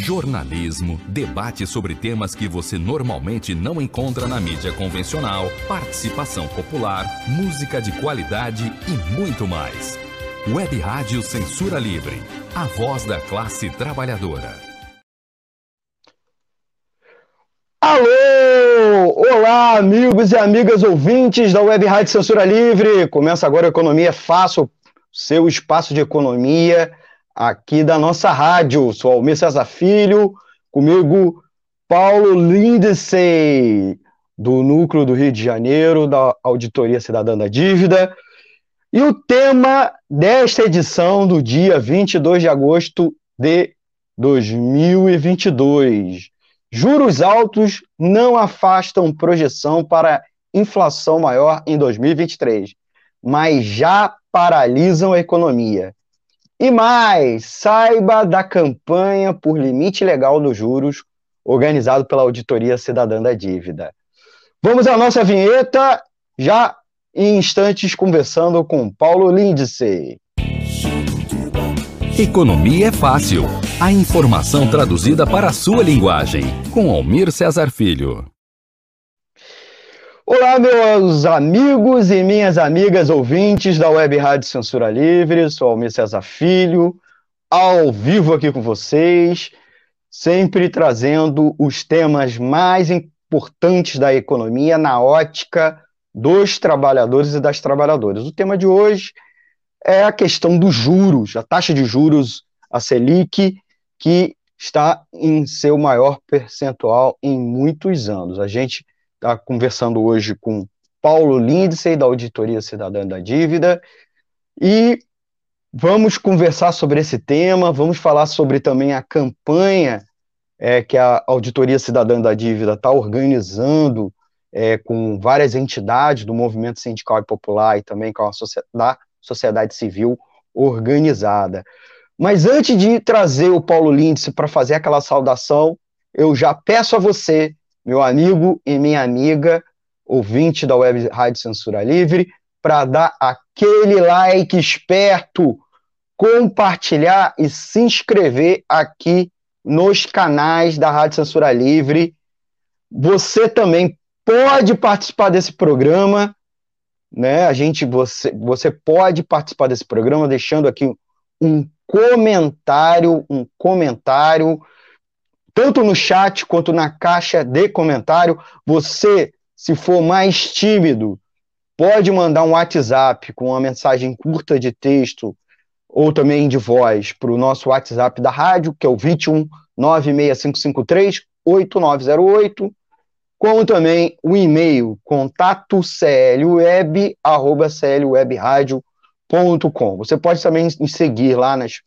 jornalismo, debate sobre temas que você normalmente não encontra na mídia convencional, participação popular, música de qualidade e muito mais. Web Rádio Censura Livre, a voz da classe trabalhadora. Alô! Olá, amigos e amigas ouvintes da Web Rádio Censura Livre. Começa agora a Economia Fácil, seu espaço de economia aqui da nossa rádio. Sou Almir César Filho, comigo Paulo Lindsay, do Núcleo do Rio de Janeiro, da Auditoria Cidadã da Dívida. E o tema desta edição do dia 22 de agosto de 2022. Juros altos não afastam projeção para inflação maior em 2023, mas já paralisam a economia. E mais, saiba da campanha por limite legal dos juros, organizado pela Auditoria Cidadã da Dívida. Vamos à nossa vinheta, já em instantes conversando com Paulo Lindsay. Economia é fácil. A informação traduzida para a sua linguagem. Com Almir Cesar Filho. Olá, meus amigos e minhas amigas ouvintes da Web Rádio Censura Livre. Sou Almir César Filho, ao vivo aqui com vocês, sempre trazendo os temas mais importantes da economia na ótica dos trabalhadores e das trabalhadoras. O tema de hoje é a questão dos juros, a taxa de juros, a Selic, que está em seu maior percentual em muitos anos. A gente está conversando hoje com Paulo Lindsay, da Auditoria Cidadã da Dívida, e vamos conversar sobre esse tema, vamos falar sobre também a campanha é, que a Auditoria Cidadã da Dívida está organizando é, com várias entidades do movimento sindical e popular e também com a sociedade, sociedade civil organizada. Mas antes de trazer o Paulo Lindsay para fazer aquela saudação, eu já peço a você meu amigo e minha amiga, ouvinte da Web Rádio Censura Livre, para dar aquele like esperto, compartilhar e se inscrever aqui nos canais da Rádio Censura Livre. Você também pode participar desse programa, né? A gente, você, você pode participar desse programa deixando aqui um comentário, um comentário tanto no chat quanto na caixa de comentário. Você, se for mais tímido, pode mandar um WhatsApp com uma mensagem curta de texto ou também de voz para o nosso WhatsApp da rádio, que é o 21 96553 8908, como também o e-mail contato clweb@clwebradio.com. Você pode também me seguir lá nas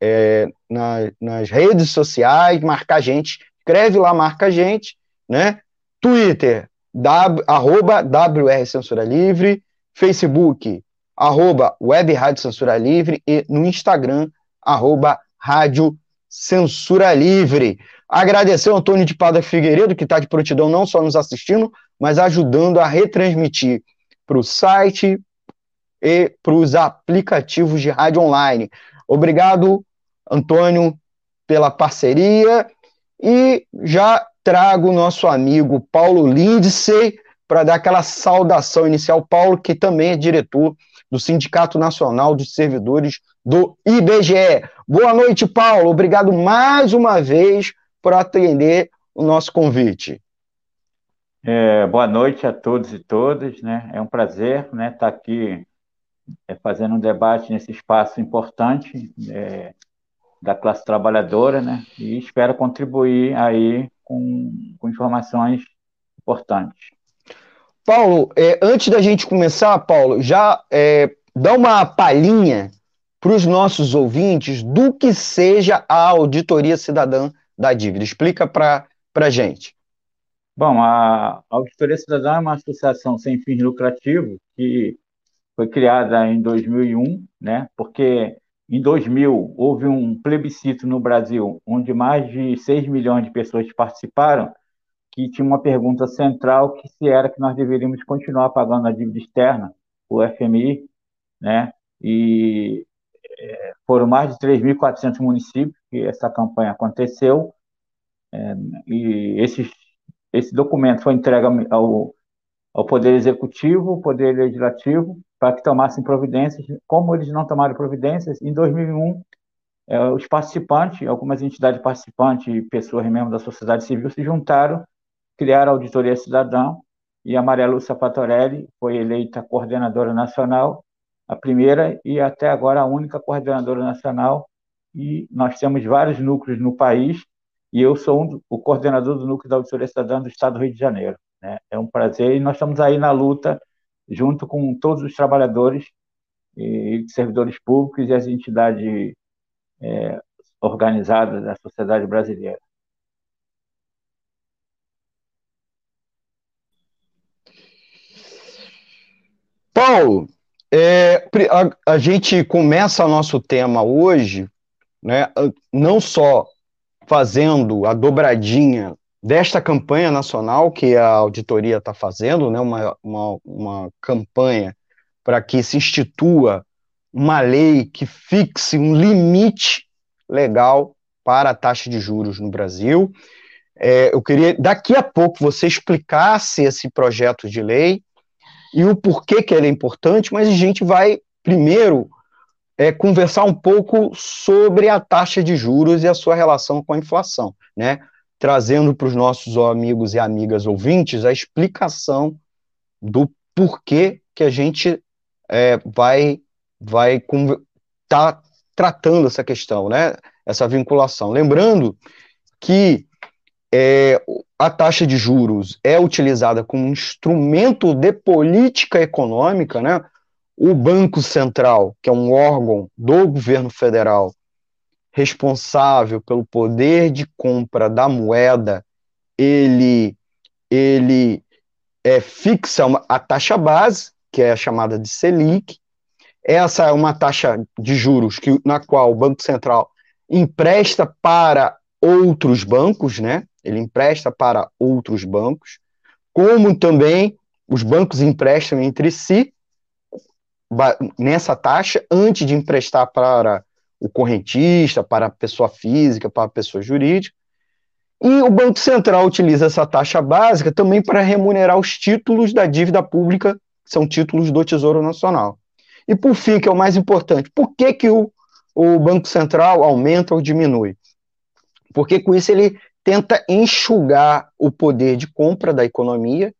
é, na, nas redes sociais, marcar a gente, escreve lá, marca a gente, né? Twitter, w, arroba WR Censura Livre, Facebook, arroba Web Rádio Censura Livre e no Instagram, arroba Rádio Censura Livre. Agradecer ao Antônio de Pada Figueiredo, que está de prontidão não só nos assistindo, mas ajudando a retransmitir para o site e para os aplicativos de rádio online. Obrigado, Antônio, pela parceria e já trago o nosso amigo Paulo Lindsay para dar aquela saudação inicial. Paulo, que também é diretor do Sindicato Nacional dos Servidores do IBGE. Boa noite, Paulo. Obrigado mais uma vez por atender o nosso convite. É, boa noite a todos e todas. Né? É um prazer né, estar aqui é, fazendo um debate nesse espaço importante é, da classe trabalhadora, né? E espero contribuir aí com, com informações importantes. Paulo, é, antes da gente começar, Paulo, já é, dá uma palhinha para os nossos ouvintes do que seja a auditoria cidadã da dívida. Explica para a gente. Bom, a Auditoria Cidadã é uma associação sem fins lucrativos que foi criada em 2001, né? Porque em 2000 houve um plebiscito no Brasil, onde mais de 6 milhões de pessoas participaram, que tinha uma pergunta central que se era que nós deveríamos continuar pagando a dívida externa, o FMI, né? E é, foram mais de 3.400 municípios que essa campanha aconteceu, é, e esse, esse documento foi entregue ao, ao Poder Executivo, Poder Legislativo, para que tomassem providências. Como eles não tomaram providências, em 2001, é, os participantes, algumas entidades participantes e pessoas membros da sociedade civil se juntaram, criaram a Auditoria Cidadã, e a Maria Lúcia Patorelli foi eleita coordenadora nacional, a primeira e até agora a única coordenadora nacional, e nós temos vários núcleos no país, e eu sou um, o coordenador do núcleo da Auditoria Cidadã do Estado do Rio de Janeiro. Né? É um prazer, e nós estamos aí na luta, junto com todos os trabalhadores e servidores públicos e as entidades é, organizadas da sociedade brasileira. Paulo, é, a, a, gente começa nosso tema hoje, né, não só fazendo a dobradinha desta campanha nacional que a auditoria está fazendo, né, uma, uma, uma campanha para que se institua uma lei que fixe um limite legal para a taxa de juros no Brasil. É, eu queria, daqui a pouco, você explicasse esse projeto de lei e o porquê que ele é importante, mas a gente vai primeiro é, conversar um pouco sobre a taxa de juros e a sua relação com a inflação, né? Trazendo para os nossos amigos e amigas ouvintes a explicação do porquê que a gente é, vai vai tá tratando essa questão, né? Essa vinculação. Lembrando que é, a taxa de juros é utilizada como instrumento de política econômica, né? O Banco Central, que é um órgão do governo federal responsável pelo poder de compra da moeda, ele ele é, fixa uma, a taxa base, que é a chamada de Selic. Essa é uma taxa de juros que, na qual o Banco Central empresta para outros bancos, né? ele empresta para outros bancos, como também os bancos emprestam entre si nessa taxa antes de emprestar para o correntista, para a pessoa física, para a pessoa jurídica. E o Banco Central utiliza essa taxa básica também para remunerar os títulos da dívida pública, que são títulos do Tesouro Nacional. E por fim, que é o mais importante, por que, que o, o Banco Central aumenta ou diminui? Porque com isso ele tenta enxugar o poder de compra da economia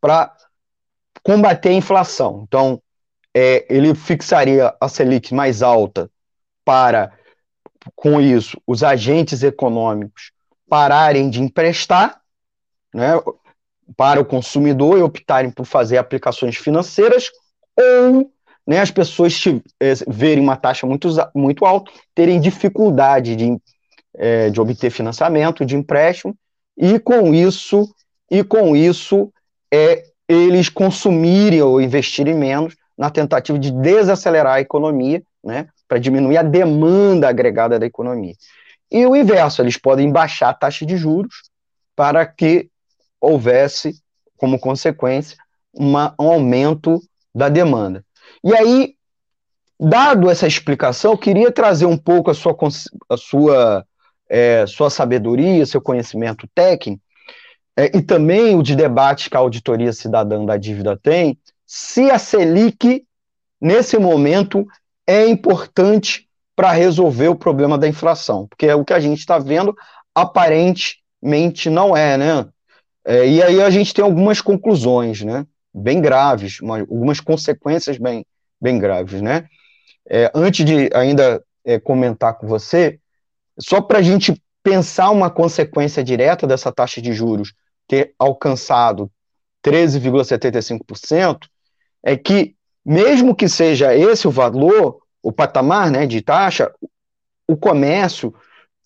para combater a inflação. Então, é, ele fixaria a Selic mais alta para, com isso, os agentes econômicos pararem de emprestar né, para o consumidor e optarem por fazer aplicações financeiras, ou né, as pessoas é, verem uma taxa muito, muito alta, terem dificuldade de é, de obter financiamento, de empréstimo, e com isso, e com isso é, eles consumirem ou investirem menos na tentativa de desacelerar a economia, né, para diminuir a demanda agregada da economia. E o inverso, eles podem baixar a taxa de juros para que houvesse, como consequência, uma, um aumento da demanda. E aí, dado essa explicação, eu queria trazer um pouco a sua, a sua é, sua sabedoria, seu conhecimento técnico, é, e também o de debate que a auditoria cidadã da dívida tem, se a Selic, nesse momento, é importante para resolver o problema da inflação, porque é o que a gente está vendo, aparentemente não é, né? É, e aí a gente tem algumas conclusões, né? Bem graves, uma, algumas consequências bem, bem graves, né? É, antes de ainda é, comentar com você, só para a gente pensar uma consequência direta dessa taxa de juros ter alcançado 13,75%, é que, mesmo que seja esse o valor, o patamar né, de taxa, o comércio,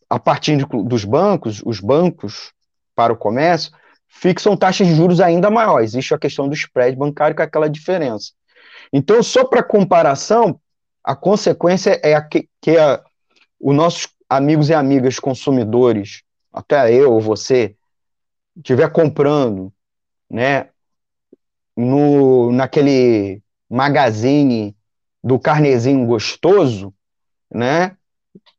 a partir de, dos bancos, os bancos para o comércio, fixam taxas de juros ainda maiores. Existe a questão do spread bancário com aquela diferença. Então, só para comparação, a consequência é a que, que a, o nosso amigos e amigas consumidores, até eu ou você, estiver comprando, né, no, naquele magazine do carnezinho gostoso, né,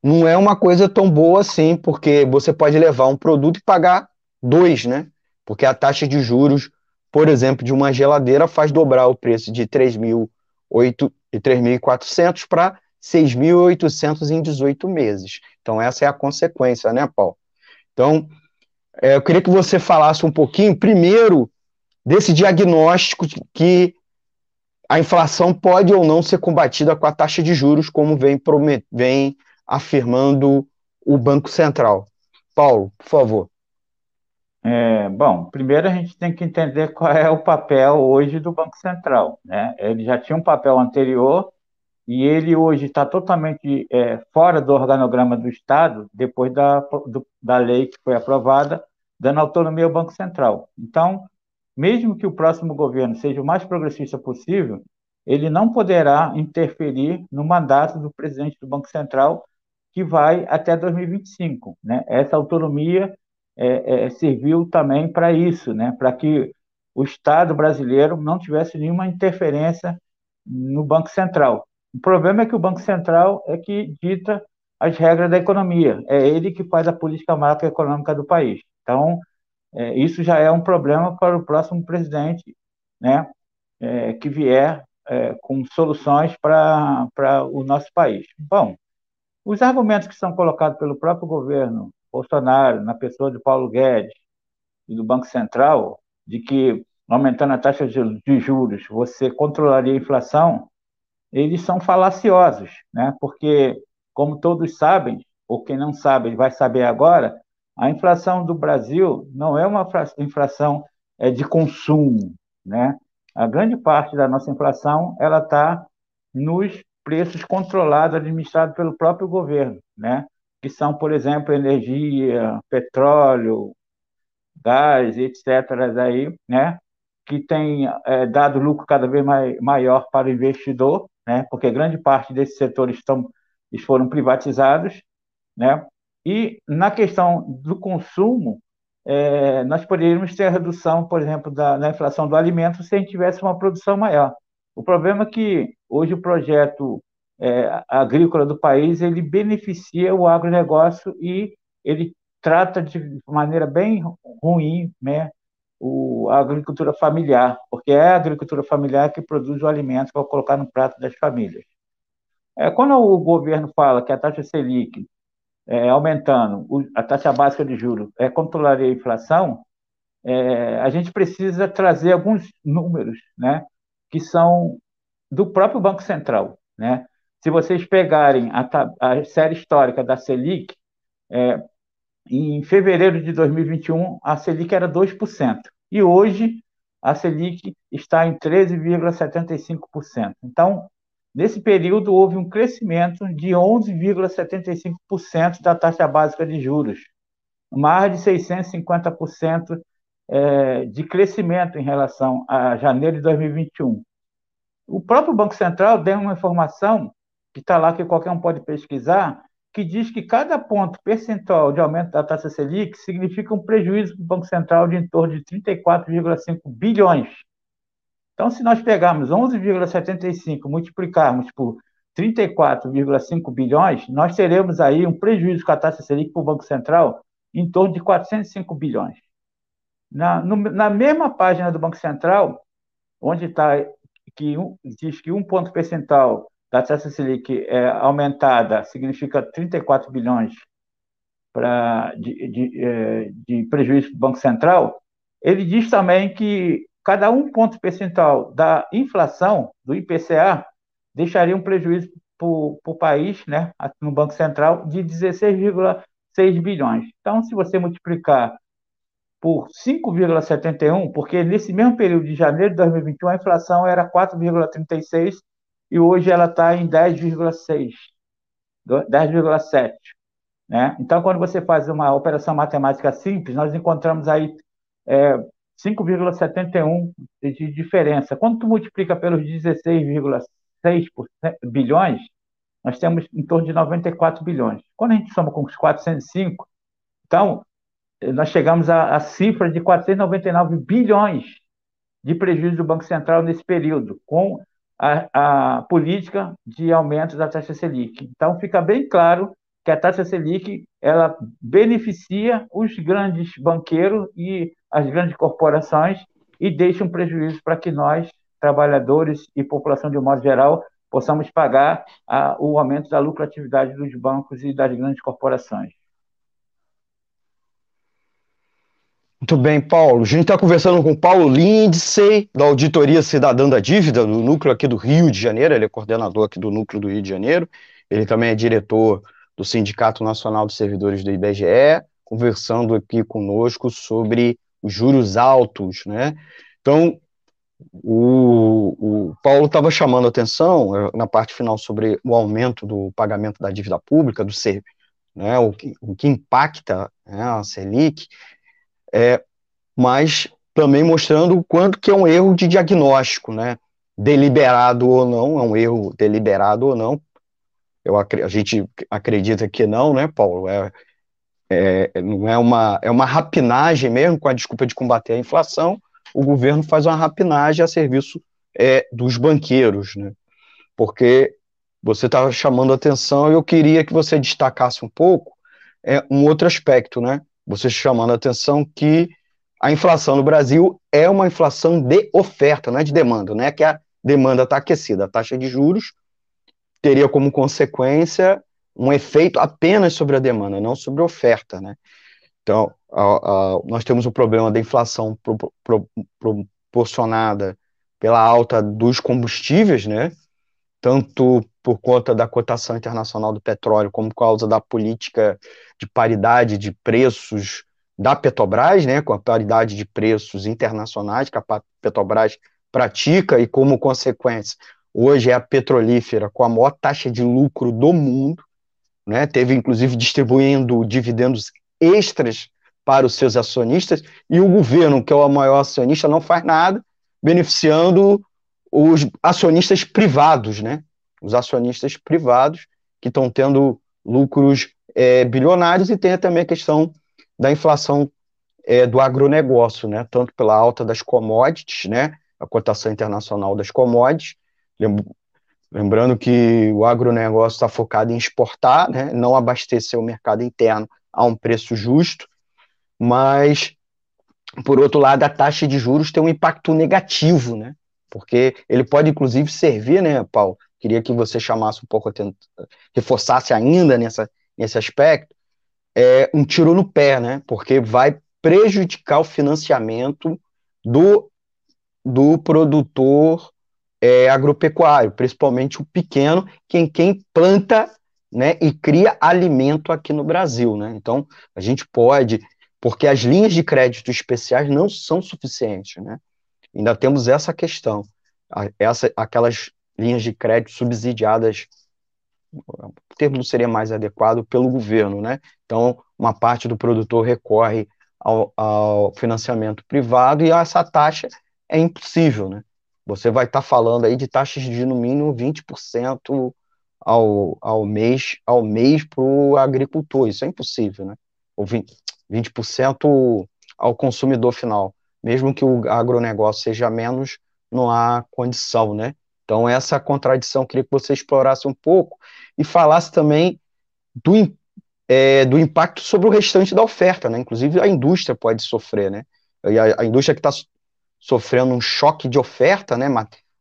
não é uma coisa tão boa assim, porque você pode levar um produto e pagar dois, né? Porque a taxa de juros, por exemplo, de uma geladeira faz dobrar o preço de 3.400 para 6.800 em 18 meses. Então, essa é a consequência, né, Paulo? Então, é, eu queria que você falasse um pouquinho, primeiro, desse diagnóstico que a inflação pode ou não ser combatida com a taxa de juros, como vem, vem afirmando o Banco Central. Paulo, por favor. É, bom, primeiro a gente tem que entender qual é o papel hoje do Banco Central. Né? Ele já tinha um papel anterior e ele hoje está totalmente é, fora do organograma do Estado, depois da, do, da lei que foi aprovada, dando autonomia ao Banco Central. Então, mesmo que o próximo governo seja o mais progressista possível, ele não poderá interferir no mandato do presidente do Banco Central, que vai até 2025. Né? Essa autonomia é, é, serviu também para isso, né? para que o Estado brasileiro não tivesse nenhuma interferência no Banco Central. O problema é que o Banco Central é que dita as regras da economia, é ele que faz a política macroeconômica do país. Então, é, isso já é um problema para o próximo presidente, né, é, que vier é, com soluções para o nosso país. Bom, os argumentos que são colocados pelo próprio governo Bolsonaro, na pessoa de Paulo Guedes e do Banco Central, de que aumentando a taxa de juros você controlaria a inflação, eles são falaciosos, né? porque, como todos sabem, ou quem não sabe vai saber agora, a inflação do Brasil não é uma inflação é, de consumo. Né? A grande parte da nossa inflação ela está nos preços controlados, administrados pelo próprio governo, né? que são, por exemplo, energia, petróleo, gás, etc., aí, né? que tem é, dado lucro cada vez mais, maior para o investidor, né? porque grande parte desses setores estão, foram privatizados, né? E na questão do consumo, é, nós poderíamos ter a redução, por exemplo, da, da inflação do alimento se a gente tivesse uma produção maior. O problema é que hoje o projeto é, agrícola do país ele beneficia o agronegócio e ele trata de maneira bem ruim né, o, a agricultura familiar, porque é a agricultura familiar que produz o alimento para colocar no prato das famílias. É, quando o governo fala que a taxa Selic é, aumentando, a taxa básica de juros é, controlaria a inflação, é, a gente precisa trazer alguns números né, que são do próprio Banco Central. Né? Se vocês pegarem a, a série histórica da Selic, é, em fevereiro de 2021, a Selic era 2%. E hoje, a Selic está em 13,75%. Então, nesse período, houve um crescimento de 11,75% da taxa básica de juros, mais de 650% é, de crescimento em relação a janeiro de 2021. O próprio Banco Central deu uma informação que está lá que qualquer um pode pesquisar, que diz que cada ponto percentual de aumento da taxa Selic significa um prejuízo para o Banco Central de em torno de 34,5 bilhões. Então, se nós pegarmos 11,75 multiplicarmos por 34,5 bilhões, nós teremos aí um prejuízo com a taxa Selic para o Banco Central em torno de 405 bilhões. Na, no, na mesma página do Banco Central, onde está que um, diz que um ponto percentual da taxa Selic é, aumentada significa 34 bilhões pra, de, de, é, de prejuízo do Banco Central, ele diz também que cada um ponto percentual da inflação, do IPCA, deixaria um prejuízo para o país, né, no Banco Central, de 16,6 bilhões. Então, se você multiplicar por 5,71, porque nesse mesmo período de janeiro de 2021 a inflação era 4,36 e hoje ela está em 10,6, 10,7. Né? Então, quando você faz uma operação matemática simples, nós encontramos aí é, 5,71 de diferença. Quando tu multiplica pelos 16,6 bilhões, nós temos em torno de 94 bilhões. Quando a gente soma com os 405, então, nós chegamos à, à cifra de 499 bilhões de prejuízo do Banco Central nesse período, com a, a política de aumento da taxa Selic. Então, fica bem claro que a taxa Selic ela beneficia os grandes banqueiros e as grandes corporações e deixa um prejuízo para que nós, trabalhadores e população de um modo geral, possamos pagar a, o aumento da lucratividade dos bancos e das grandes corporações. Muito bem, Paulo. A gente está conversando com Paulo Lindsay, da Auditoria Cidadã da Dívida, do núcleo aqui do Rio de Janeiro. Ele é coordenador aqui do núcleo do Rio de Janeiro. Ele também é diretor do Sindicato Nacional dos Servidores do IBGE, conversando aqui conosco sobre os juros altos, né? Então, o, o Paulo estava chamando atenção eh, na parte final sobre o aumento do pagamento da dívida pública, do ser, né, o, que, o que impacta né, a Selic, é, mas também mostrando o quanto que é um erro de diagnóstico, né, deliberado ou não, é um erro deliberado ou não, eu, a gente acredita que não, né, Paulo, é, é, não é uma, é uma rapinagem mesmo, com a desculpa de combater a inflação, o governo faz uma rapinagem a serviço é, dos banqueiros, né? Porque você estava chamando atenção e eu queria que você destacasse um pouco é, um outro aspecto, né? Você chamando atenção que a inflação no Brasil é uma inflação de oferta, não é de demanda, não é que a demanda está aquecida. A taxa de juros teria como consequência um efeito apenas sobre a demanda, não sobre a oferta, né? Então, a, a, nós temos o problema da inflação pro, pro, proporcionada pela alta dos combustíveis, né? Tanto por conta da cotação internacional do petróleo, como por causa da política de paridade de preços da Petrobras, né? Com a paridade de preços internacionais que a Petrobras pratica e, como consequência, hoje é a petrolífera com a maior taxa de lucro do mundo, né? Teve inclusive distribuindo dividendos extras para os seus acionistas, e o governo, que é o maior acionista, não faz nada, beneficiando os acionistas privados, né? Os acionistas privados que estão tendo lucros é, bilionários e tem também a questão da inflação é, do agronegócio, né? Tanto pela alta das commodities, né? A cotação internacional das commodities. Lembrando que o agronegócio está focado em exportar, né? Não abastecer o mercado interno a um preço justo, mas, por outro lado, a taxa de juros tem um impacto negativo, né? Porque ele pode, inclusive, servir, né, Paulo? Queria que você chamasse um pouco, reforçasse ainda nessa, nesse aspecto, é um tiro no pé, né? Porque vai prejudicar o financiamento do, do produtor é, agropecuário, principalmente o pequeno, quem, quem planta né, e cria alimento aqui no Brasil. Né? Então, a gente pode, porque as linhas de crédito especiais não são suficientes. Né? Ainda temos essa questão, essa, aquelas linhas de crédito subsidiadas, o termo não seria mais adequado, pelo governo. Né? Então, uma parte do produtor recorre ao, ao financiamento privado e essa taxa é impossível. Né? Você vai estar tá falando aí de taxas de no mínimo 20% ao, ao mês ao mês para o agricultor. Isso é impossível, né? Ou 20%, 20% ao consumidor final. Mesmo que o agronegócio seja menos, não há condição, né? Então, essa contradição, queria que você explorasse um pouco e falasse também do, é, do impacto sobre o restante da oferta, né? Inclusive, a indústria pode sofrer, né? E a, a indústria que está sofrendo um choque de oferta, né?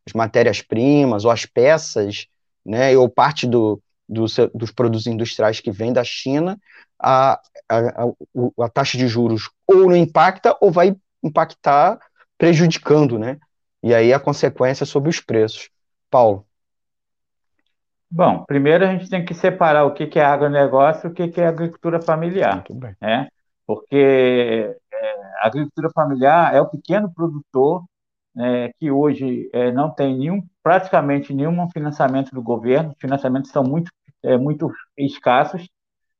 As matérias-primas ou as peças né, ou parte do, do, dos produtos industriais que vêm da China, a, a, a, a, taxa de juros ou não impacta ou vai impactar prejudicando, né? E aí a consequência sobre os preços. Paulo. Bom, primeiro a gente tem que separar o que é agronegócio e o que é agricultura familiar. Muito bem. Né? Porque é, a agricultura familiar é o pequeno produtor né, que hoje é, não tem nenhum, praticamente nenhum financiamento do governo, os financiamentos são muito, é, muito escassos,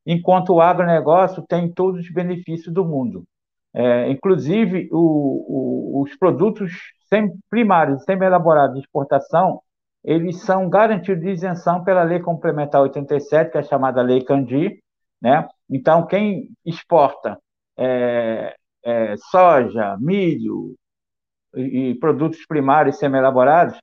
enquanto o agronegócio tem todos os benefícios do mundo. É, inclusive, o, o, os produtos sem, primários semi-elaborados de exportação, eles são garantidos de isenção pela Lei Complementar 87, que é chamada Lei Candi, né? Então, quem exporta é, é, soja, milho, e, produtos primários semi-elaborados,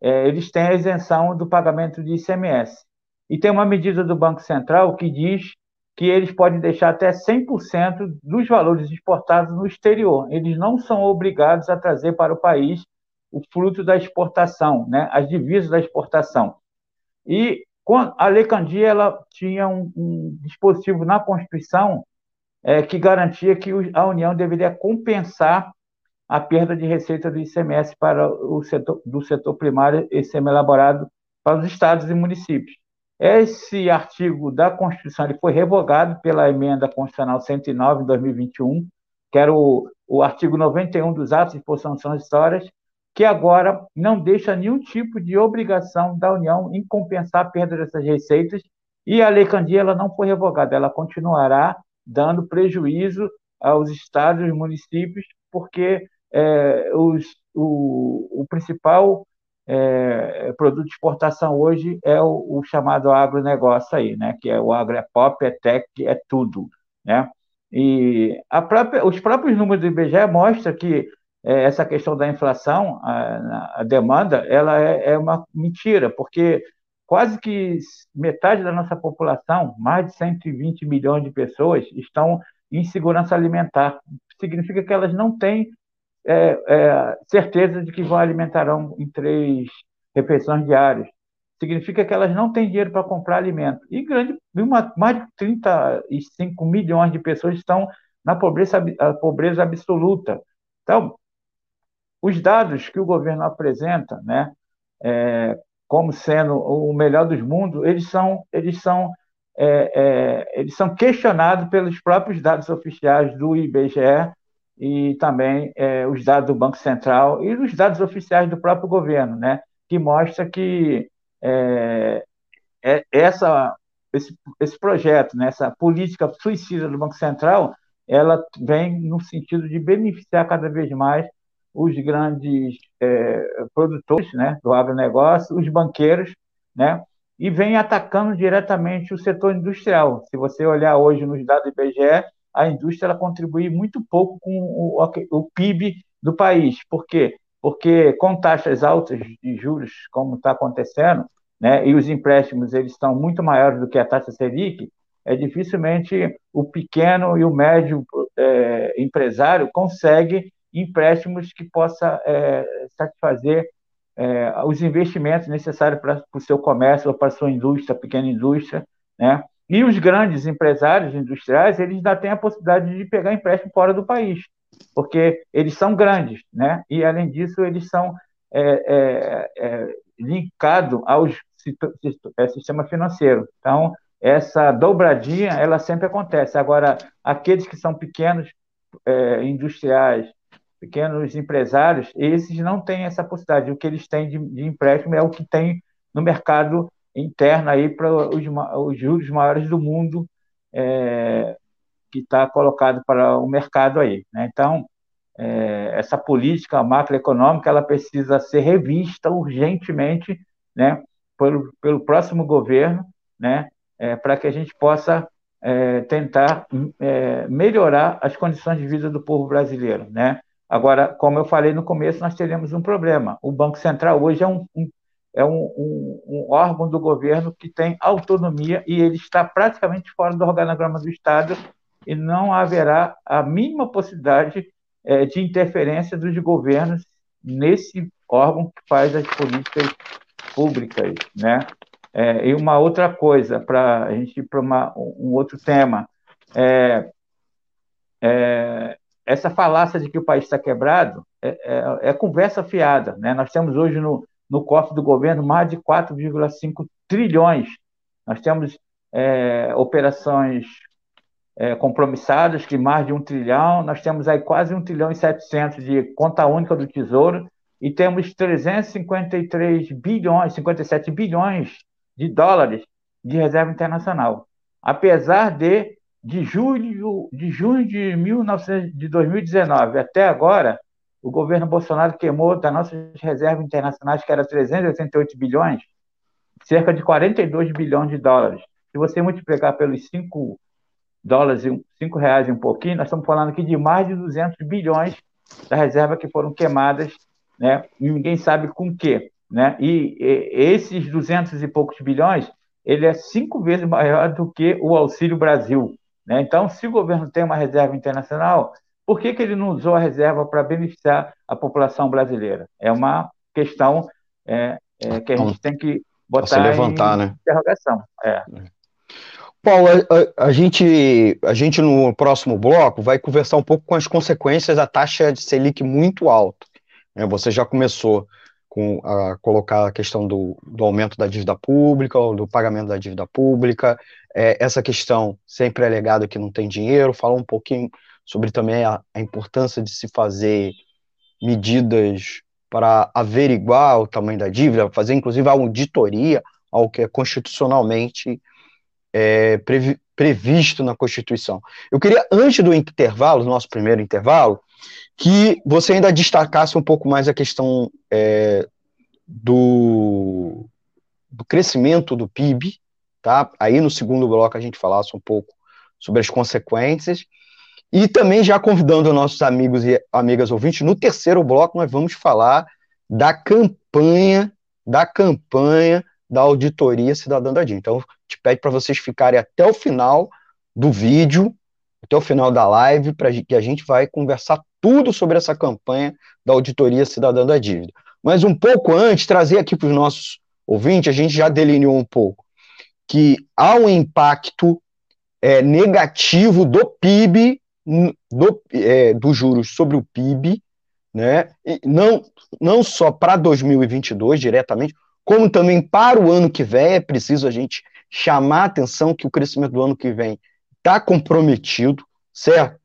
é, eles têm a isenção do pagamento de ICMS. e tem uma medida do Banco Central que diz que eles podem deixar até 100% dos valores exportados no exterior. Eles não são obrigados a trazer para o país o fruto da exportação, né, as divisas da exportação. E a Lei Candia ela tinha um, um dispositivo na Constituição é, que garantia que a União deveria compensar a perda de receita do ICMS para o setor, do setor primário e semi-elaborado para os estados e municípios. Esse artigo da Constituição ele foi revogado pela emenda constitucional 109 em 2021, que era o, o artigo 91 dos atos de posição são histórias, que agora não deixa nenhum tipo de obrigação da União em compensar a perda dessas receitas, e a Lei Candia ela não foi revogada, ela continuará dando prejuízo aos estados e municípios, porque é, os, o, o, principal é, produto de exportação hoje é o, o, chamado agronegócio aí, né? que é o agro é pop, é tech, é tudo. Né? E própria, os próprios números do IBGE mostram que é, essa questão da inflação, a, a demanda, ela é, é, uma mentira, porque quase que metade da nossa população, mais de 120 milhões de pessoas, estão em segurança alimentar. Significa que elas não têm é, é, certeza de que vão alimentarão em três refeições diárias. Significa que elas não têm dinheiro para comprar alimento. E grande, uma, mais de 35 milhões de pessoas estão na pobreza, pobreza absoluta. Então, os dados que o governo apresenta, né, é, como sendo o melhor dos mundos, eles são, eles são, é, é, eles são questionados pelos próprios dados oficiais do IBGE e também é, os dados do Banco Central e os dados oficiais do próprio governo, né, que mostra que é, é, essa, esse, esse projeto, né, essa política suicida do Banco Central, ela vem no sentido de beneficiar cada vez mais os grandes é, produtores né, do agronegócio, os banqueiros, né, e vem atacando diretamente o setor industrial. Se você olhar hoje nos dados do IBGE, a indústria contribui muito pouco com o, o PIB do país. Por quê? Porque com taxas altas de juros, como está acontecendo, né, e os empréstimos eles estão muito maiores do que a taxa Selic, é dificilmente o pequeno e o médio é, empresário consegue empréstimos que possa é, satisfazer é, os investimentos necessários para o seu comércio ou para a sua indústria, pequena indústria, né? E os grandes empresários industriais, eles ainda têm a possibilidade de pegar empréstimo fora do país, porque eles são grandes, né? E, além disso, eles são é, é, é, linkados ao é, sistema financeiro. Então, essa dobradinha, ela sempre acontece. Agora, aqueles que são pequenos é, industriais, pequenos empresários, esses não têm essa possibilidade. O que eles têm de, de empréstimo é o que tem no mercado interno aí para os, os, juros maiores do mundo é, que está colocado para o mercado aí. Né? Então, é, essa política macroeconômica ela precisa ser revista urgentemente, né, pelo, pelo próximo governo, né, é, para que a gente possa é, tentar é, melhorar as condições de vida do povo brasileiro, né? Agora, como eu falei no começo, nós teremos um problema. O Banco Central hoje é um, um é um, um, um, órgão do governo que tem autonomia e ele está praticamente fora do organograma do Estado e não haverá a mínima possibilidade é, de interferência dos governos nesse órgão que faz as políticas públicas, né? É, e uma outra coisa, para a gente ir para um outro tema, é, é, essa falácia de que o país está quebrado é, é, é, conversa fiada. Né? Nós temos hoje no, no cofre do governo mais de 4,5 trilhões. Nós temos é, operações é, compromissadas de mais de um trilhão, nós temos aí quase um trilhão e 700 de conta única do Tesouro e temos 353 bilhões, 57 bilhões de dólares de reserva internacional. Apesar de de julho de junho de, 19, de 2019 até agora, o governo Bolsonaro queimou das nossas reservas internacionais, que era 388 bilhões, cerca de 42 bilhões de dólares. Se você multiplicar pelos 5 dólares, 5 reais e um pouquinho, nós estamos falando aqui de mais de 200 bilhões da reserva que foram queimadas, né? E ninguém sabe com quê, né? E, e esses 200 e poucos bilhões ele é cinco vezes maior do que o Auxílio Brasil. Né? Então, se o governo tem uma reserva internacional, por que, que ele não usou a reserva para beneficiar a população brasileira? É uma questão é, é, que a gente tem que botar levantar, em né? interrogação. É. Paulo, a, a, a, gente, a gente no próximo bloco vai conversar um pouco com as consequências da taxa de Selic muito alta. Né? Você já começou com a colocar a questão do, do aumento da dívida pública, ou do pagamento da dívida pública, é, essa questão sempre é alegada que não tem dinheiro, falou um pouquinho sobre também a, a importância de se fazer medidas para averiguar o tamanho da dívida, fazer inclusive a auditoria ao que é constitucionalmente é, previ, previsto na Constituição. Eu queria, antes do intervalo, nosso primeiro intervalo, que você ainda destacasse um pouco mais a questão é, do, do crescimento do PIB, tá? Aí no segundo bloco a gente falasse um pouco sobre as consequências. E também já convidando nossos amigos e amigas ouvintes, no terceiro bloco nós vamos falar da campanha, da campanha da auditoria cidadã da DIN. Então, te pede para vocês ficarem até o final do vídeo, até o final da live, para que a gente vai conversar tudo sobre essa campanha da auditoria cidadã da dívida. Mas um pouco antes, trazer aqui para os nossos ouvintes, a gente já delineou um pouco que há um impacto é, negativo do PIB, do, é, dos juros sobre o PIB, né? E não, não só para 2022 diretamente, como também para o ano que vem, é preciso a gente chamar a atenção que o crescimento do ano que vem está comprometido, certo?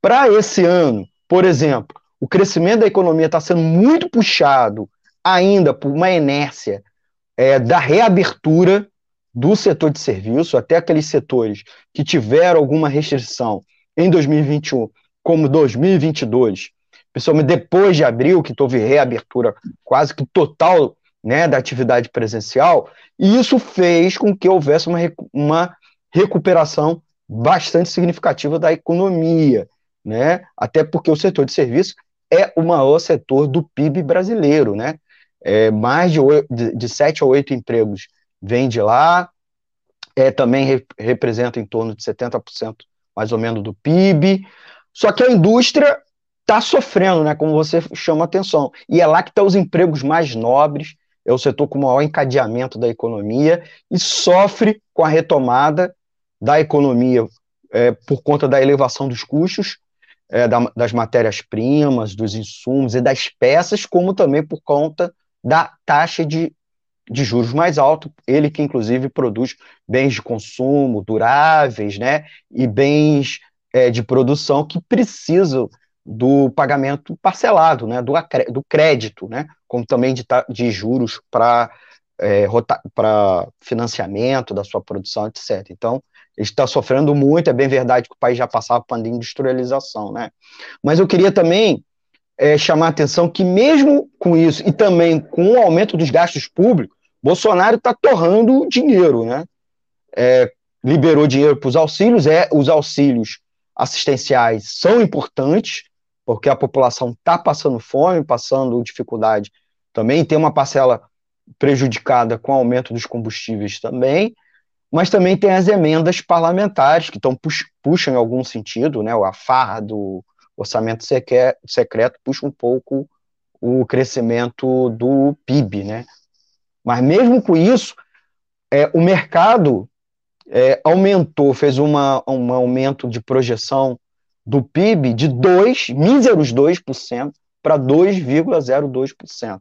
Para esse ano, por exemplo, o crescimento da economia está sendo muito puxado ainda por uma inércia é, da reabertura do setor de serviço, até aqueles setores que tiveram alguma restrição em 2021, como 2022, principalmente depois de abril, que houve reabertura quase que total né, da atividade presencial, e isso fez com que houvesse uma, uma recuperação bastante significativa da economia, né? Até porque o setor de serviço é o maior setor do PIB brasileiro, né? É, mais de, 8, de, de 7 a 8 empregos vem de lá, é, também re, representa em torno de 70% mais ou menos do PIB. Só que a indústria está sofrendo, né? Como você chama atenção. E é lá que estão tá os empregos mais nobres, é o setor com o maior encadeamento da economia e sofre com a retomada da economia é, por conta da elevação dos custos é, da, das matérias-primas, dos insumos e das peças, como também por conta da taxa de, de juros mais alta, ele que inclusive produz bens de consumo duráveis, né, e bens é, de produção que precisam do pagamento parcelado, né, do, do crédito, né, como também de, de juros para é, para financiamento da sua produção, etc. Então, ele está sofrendo muito, é bem verdade que o país já passava por uma industrialização, né? Mas eu queria também é, chamar a atenção que mesmo com isso e também com o aumento dos gastos públicos, Bolsonaro está torrando dinheiro, né? É, liberou dinheiro para os auxílios, é, os auxílios assistenciais são importantes, porque a população está passando fome, passando dificuldade também, tem uma parcela prejudicada com o aumento dos combustíveis também, mas também tem as emendas parlamentares que estão puxam em algum sentido, né? A farra do orçamento secreto puxa um pouco o crescimento do PIB, né? Mas mesmo com isso, é, o mercado é, aumentou, fez uma, um aumento de projeção do PIB de 2, míseros 2% para 2,02%.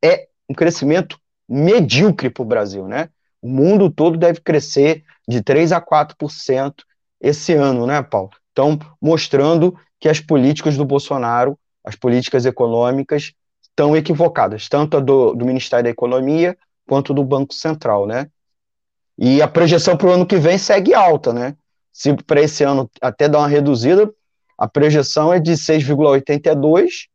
É um crescimento medíocre para o Brasil, né? O mundo todo deve crescer de 3 a 4% esse ano, né, Paulo? Então, mostrando que as políticas do Bolsonaro, as políticas econômicas, estão equivocadas, tanto do, do Ministério da Economia quanto do Banco Central, né? E a projeção para o ano que vem segue alta, né? Se para esse ano até dar uma reduzida, a projeção é de 6,82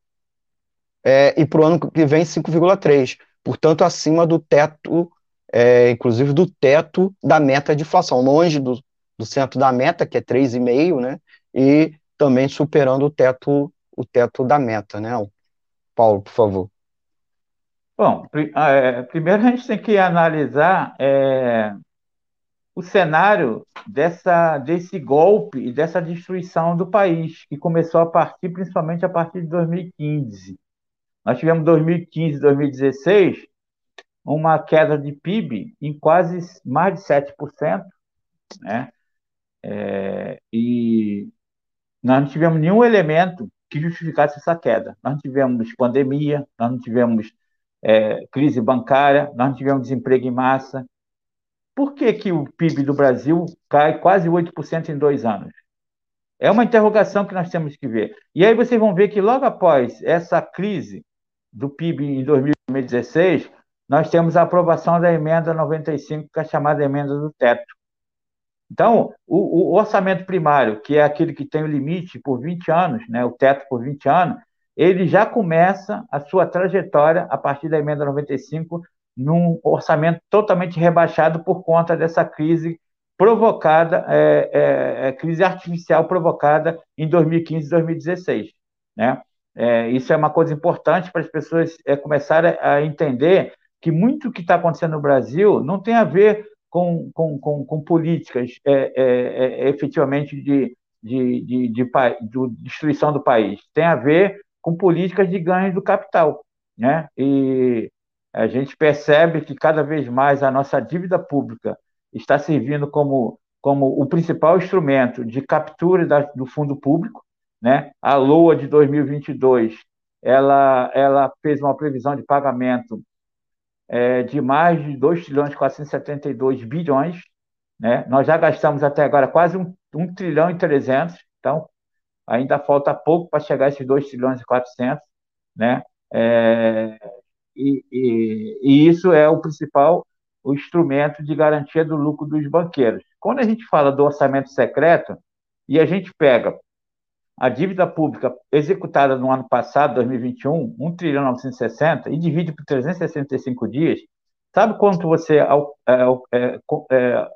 é, e para o ano que vem 5,3. Portanto, acima do teto, é, inclusive do teto da meta de inflação, longe do, do centro da meta, que é 3,5, né? E também superando o teto, o teto da meta, né? Paulo, por favor. Bom, é, primeiro a gente tem que analisar é, o cenário dessa, desse golpe e dessa destruição do país, que começou a partir, principalmente a partir de 2015. Nós tivemos 2015, 2016, uma queda de PIB em quase mais de 7%, né? É, e nós não tivemos nenhum elemento que justificasse essa queda. Nós não tivemos pandemia, nós não tivemos é, crise bancária, nós não tivemos desemprego em massa, por que, que o PIB do Brasil cai quase 8% em dois anos? É uma interrogação que nós temos que ver. E aí vocês vão ver que logo após essa crise do PIB em 2016, nós temos a aprovação da emenda 95, que é a chamada emenda do teto. Então, o, o, orçamento primário, que é aquele que tem o limite por 20 anos, né, o teto por 20 anos, ele já começa a sua trajetória a partir da emenda 95 num orçamento totalmente rebaixado por conta dessa crise provocada, é, é, é crise artificial provocada em 2015 e 2016. Né? É, isso é uma coisa importante para as pessoas é, começarem a entender que muito que está acontecendo no Brasil não tem a ver com, com, com, com políticas é, efetivamente de, de, de, de, de destruição do país, tem a ver com políticas de ganho do capital. Né? E a gente percebe que cada vez mais a nossa dívida pública está servindo como, como o principal instrumento de captura da, do fundo público. Né? A LOA de 2022 ela, ela fez uma previsão de pagamento é, de mais de 2 trilhões e 472 bilhões. Né? Nós já gastamos até agora quase 1, 1 trilhão e 300, então ainda falta pouco para chegar a esses 2 trilhões e 400. Né? É, e, e, e isso é o principal o instrumento de garantia do lucro dos banqueiros. Quando a gente fala do orçamento secreto e a gente pega a dívida pública executada no ano passado, 2021, 1 trilhão 960, e divide por 365 dias, sabe quanto você, é, é, é,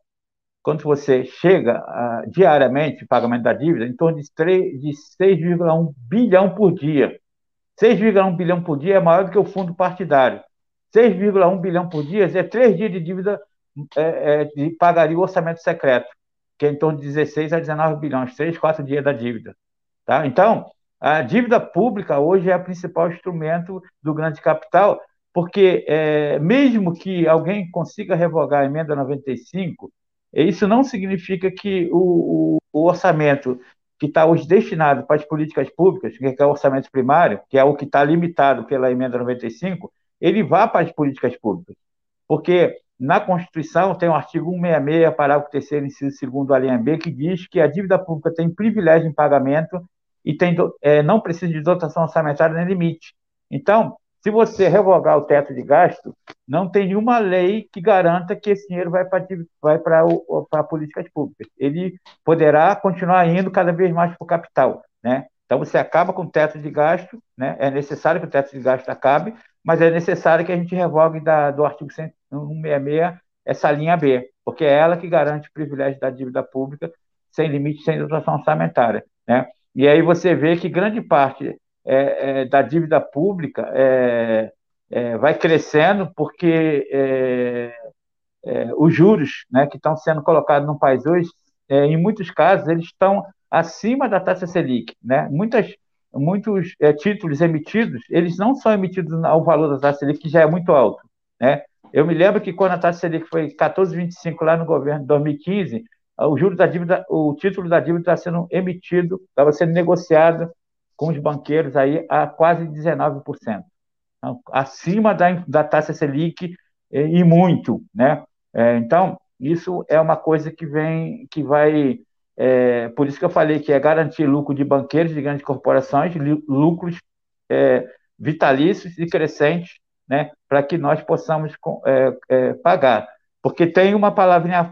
quanto você chega a, diariamente pagamento da dívida? Em torno de, de 6,1 bilhão por dia. 6,1 bilhão por dia é maior do que o fundo partidário. 6,1 bilhão por dia é três dias de dívida é, é, de pagaria o orçamento secreto, que é em torno de 16 a 19 bilhões, três, quatro dias da dívida. Tá? Então, a dívida pública hoje é o principal instrumento do grande capital, porque é, mesmo que alguém consiga revogar a emenda 95, isso não significa que o, o, o orçamento que está hoje destinado para as políticas públicas, que é o orçamento primário, que é o que está limitado pela emenda 95, ele vá para as políticas públicas. Porque na Constituição tem o artigo 166, parágrafo 3 inciso 2 a linha B, que diz que a dívida pública tem privilégio em pagamento e tem, é, não precisa de dotação orçamentária nem limite. Então, se você revogar o teto de gasto, não tem nenhuma lei que garanta que esse dinheiro vai para vai para políticas públicas. Ele poderá continuar indo cada vez mais para o capital, né? Então você acaba com o teto de gasto, né? É necessário que o teto de gasto acabe, mas é necessário que a gente revogue da, do artigo 166 essa linha B, porque é ela que garante o privilégio da dívida pública sem limite, sem dotação orçamentária, né? E aí você vê que grande parte é, é, da dívida pública é, é vai crescendo porque é, é, os juros né, que estão sendo colocados no país hoje, em muitos casos, eles estão acima da taxa Selic. Né? Muitas, muitos títulos emitidos, eles não são emitidos ao valor da taxa Selic, que já é muito alto. Né? Eu me lembro que quando a taxa Selic foi 14,25 lá no governo de 2015, o juro da dívida, o título da dívida está sendo emitido, estava sendo negociado com os banqueiros aí a quase 19%, então, acima da, da taxa Selic e, e muito, né? É, então, isso é uma coisa que vem, que vai, é, por isso que eu falei que é garantir lucro de banqueiros, de grandes corporações, lucros é, vitalícios e crescentes, né? Para que nós possamos é, é, pagar, porque tem uma palavrinha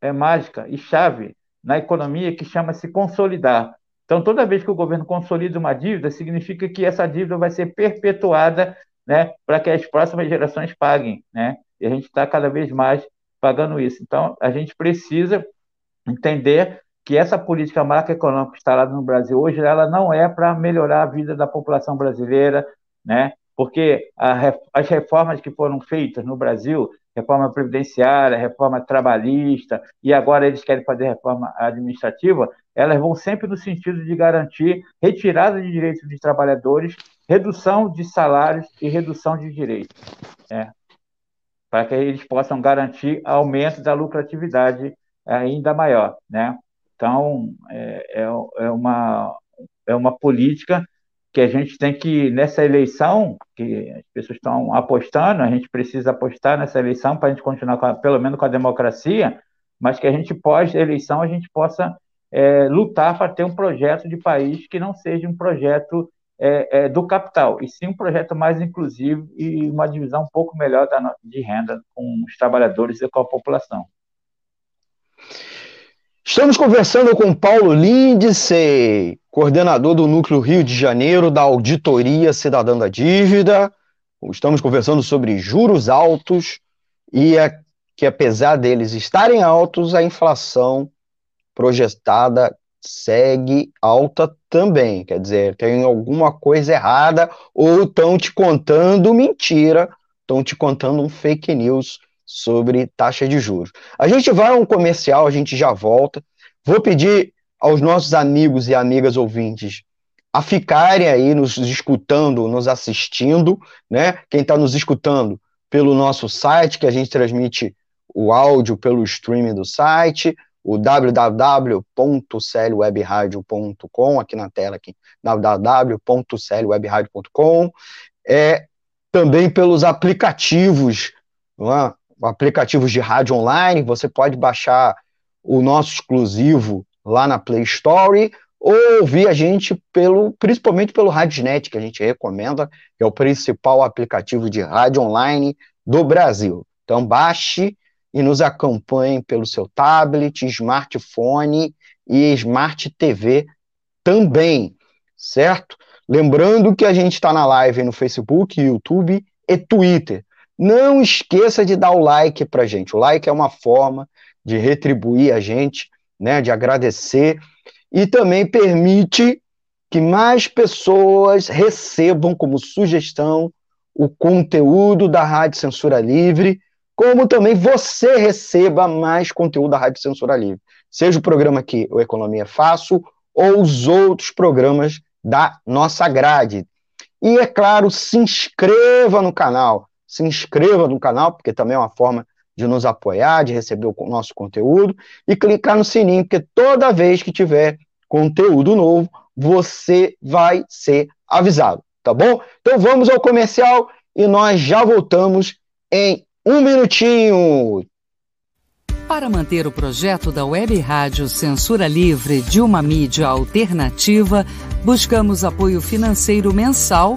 é, mágica e chave na economia que chama-se consolidar. Então, toda vez que o governo consolida uma dívida, significa que essa dívida vai ser perpetuada né, para que as próximas gerações paguem. Né? E a gente está cada vez mais pagando isso. Então, a gente precisa entender que essa política macroeconômica instalada no Brasil hoje, ela não é para melhorar a vida da população brasileira, né? porque a, as reformas que foram feitas no Brasil, reforma previdenciária, reforma trabalhista, e agora eles querem fazer reforma administrativa, elas vão sempre no sentido de garantir retirada de direitos dos trabalhadores, redução de salários e redução de direitos, né? para que eles possam garantir aumento da lucratividade ainda maior. Né? Então, é, é, é uma, é uma política que a gente tem que, nessa eleição, que as pessoas estão apostando, a gente precisa apostar nessa eleição para a gente continuar, a, pelo menos, com a democracia, mas que a gente, pós-eleição, a gente possa é, lutar para ter um projeto de país que não seja um projeto é, é, do capital, e sim um projeto mais inclusivo e uma divisão um pouco melhor da, de renda com os trabalhadores e com a população. Estamos conversando com Paulo Lindsay, coordenador do Núcleo Rio de Janeiro da Auditoria Cidadã da Dívida. Estamos conversando sobre juros altos e é que, apesar deles estarem altos, a inflação projetada segue alta também. Quer dizer, tem alguma coisa errada ou estão te contando mentira, estão te contando um fake news sobre taxa de juros. A gente vai a um comercial, a gente já volta. Vou pedir aos nossos amigos e amigas ouvintes a ficarem aí nos escutando, nos assistindo, né? Quem está nos escutando pelo nosso site, que a gente transmite o áudio pelo streaming do site, o www.clwebradio.com, aqui na tela, aqui, www.clwebradio.com, é, também pelos aplicativos, é? Aplicativos de rádio online, você pode baixar o nosso exclusivo lá na Play Store, ou ouvir a gente pelo, principalmente pelo Radionet, que a gente recomenda, que é o principal aplicativo de rádio online do Brasil. Então baixe e nos acompanhe pelo seu tablet, smartphone e smart TV também, certo? Lembrando que a gente está na live no Facebook, YouTube e Twitter. Não esqueça de dar o like para gente. O like é uma forma de retribuir a gente né, de agradecer, e também permite que mais pessoas recebam como sugestão o conteúdo da Rádio Censura Livre, como também você receba mais conteúdo da Rádio Censura Livre. Seja o programa aqui, o Economia Fácil, ou os outros programas da nossa grade. E, é claro, se inscreva no canal. Se inscreva no canal, porque também é uma forma de nos apoiar, de receber o nosso conteúdo e clicar no sininho, porque toda vez que tiver conteúdo novo, você vai ser avisado, tá bom? Então vamos ao comercial e nós já voltamos em um minutinho. Para manter o projeto da Web Rádio Censura Livre de uma mídia alternativa, buscamos apoio financeiro mensal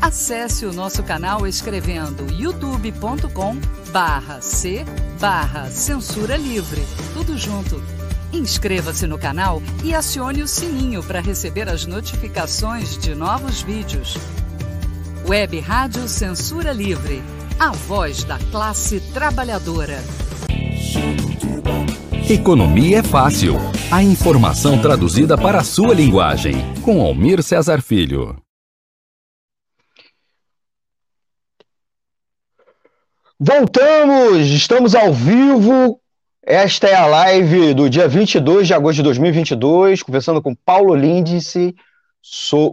Acesse o nosso canal escrevendo youtube.com barra C barra Censura Livre. Tudo junto. Inscreva-se no canal e acione o sininho para receber as notificações de novos vídeos. Web Rádio Censura Livre. A voz da classe trabalhadora. Economia é fácil. A informação traduzida para a sua linguagem. Com Almir Cesar Filho. Voltamos! Estamos ao vivo. Esta é a live do dia 22 de agosto de 2022, conversando com Paulo Lindice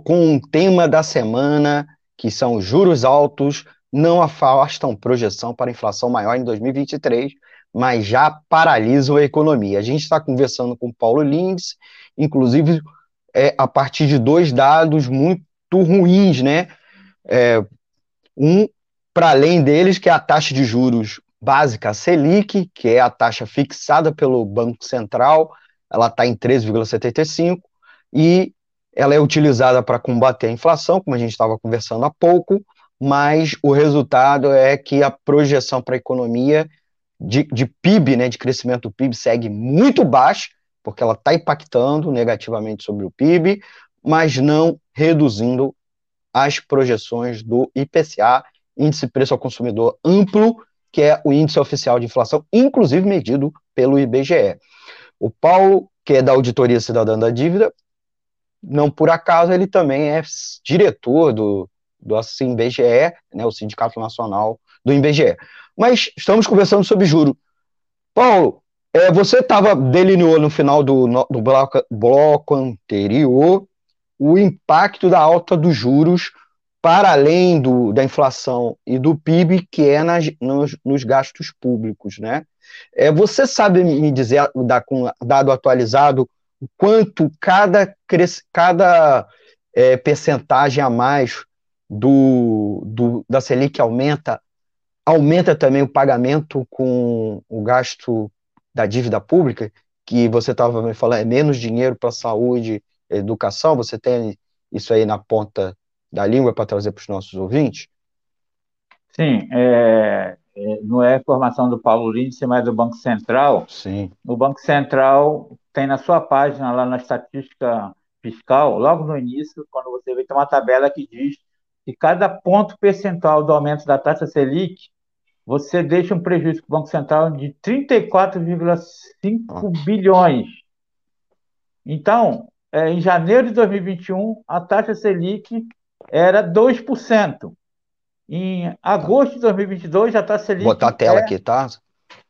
com um tema da semana, que são juros altos não afastam projeção para inflação maior em 2023, mas já paralisam a economia. A gente está conversando com Paulo Lindes, inclusive é, a partir de dois dados muito ruins, né? É, um, para além deles, que é a taxa de juros básica, a Selic, que é a taxa fixada pelo Banco Central, ela está em 13,75, e ela é utilizada para combater a inflação, como a gente estava conversando há pouco, mas o resultado é que a projeção para a economia de, de, PIB, né, de crescimento do PIB, segue muito baixa, porque ela está impactando negativamente sobre o PIB, mas não reduzindo as projeções do IPCA, Índice Preço ao Consumidor Amplo, que é o índice oficial de inflação, inclusive medido pelo IBGE. O Paulo, que é da Auditoria Cidadã da Dívida, não por acaso ele também é diretor do, do assim, IBGE, né, o Sindicato Nacional do IBGE. Mas estamos conversando sobre juro. Paulo, é, você estava delineou no final do, do bloco, bloco anterior o impacto da alta dos juros para além do, da inflação e do PIB, que é nas, nos, nos gastos públicos, né? É, você sabe me dizer, da, com dado atualizado, o quanto cada, cada é, percentagem a mais do, do, da Selic aumenta aumenta também o pagamento com o gasto da dívida pública, que você estava me falando, é menos dinheiro para saúde, educação, você tem isso aí na ponta da língua para trazer para os nossos ouvintes? Sim, é, é, não é formação do Paulo Lindsay, mas do Banco Central. Sim. O Banco Central tem na sua página, lá na estatística fiscal, logo no início, quando você vê, tem uma tabela que diz que cada ponto percentual do aumento da taxa Selic você deixa um prejuízo para o Banco Central de 34,5 bilhões. Então, é, em janeiro de 2021, a taxa Selic era 2%. Em agosto de 2022, a taxa Selic. Vou botar a tela é, aqui, tá?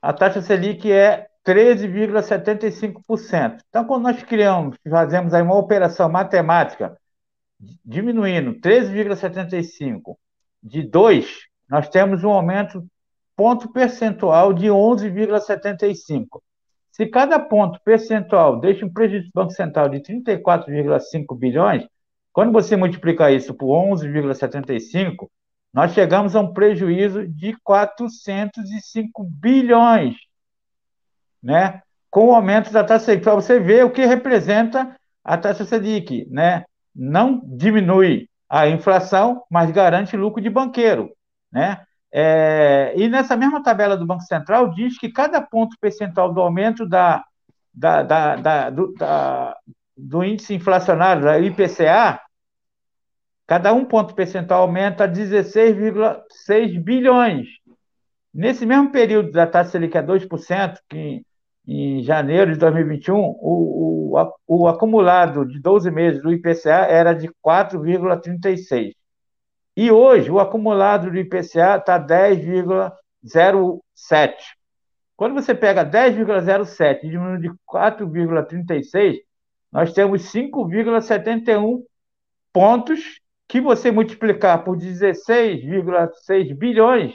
A taxa Selic é 13,75%. Então, quando nós criamos, fazemos aí uma operação matemática, diminuindo 13,75% de 2%, nós temos um aumento ponto percentual de 11,75. Se cada ponto percentual deixa um prejuízo do Banco Central de 34,5 bilhões, quando você multiplicar isso por 11,75, nós chegamos a um prejuízo de 405 bilhões, né? Com o aumento da taxa Selic, para você ver o que representa a taxa Selic, né? Não diminui a inflação, mas garante lucro de banqueiro, né? É, e nessa mesma tabela do Banco Central diz que cada ponto percentual do aumento da, da, da, da do, do índice inflacionário, da IPCA, cada um ponto percentual aumenta 16,6 bilhões. Nesse mesmo período da taxa Selic a 2%, que em janeiro de 2021, o, o, o acumulado de 12 meses do IPCA era de 4,36. E hoje o acumulado do IPCA está 10,07. Quando você pega 10,07 e diminui de 4,36, nós temos 5,71 pontos que você multiplicar por 16,6 bilhões,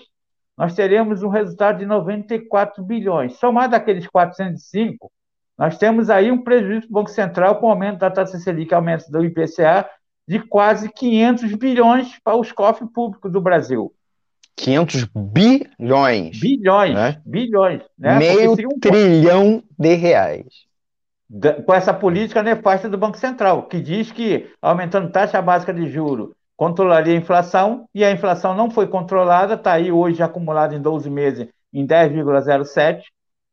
nós teremos um resultado de 94 bilhões. Somado aqueles 405, nós temos aí um prejuízo do Banco Central com o aumento da taxa Selic, aumento do IPCA de quase 500 bilhões para os cofres públicos do Brasil. 500 bilhões. Bilhões, né? bilhões. Né? Meio um... trilhão de reais. Com essa política nefasta do Banco Central, que diz que aumentando taxa básica de juro controlaria a inflação, e a inflação não foi controlada, está aí hoje acumulada em 12 meses em 10,07,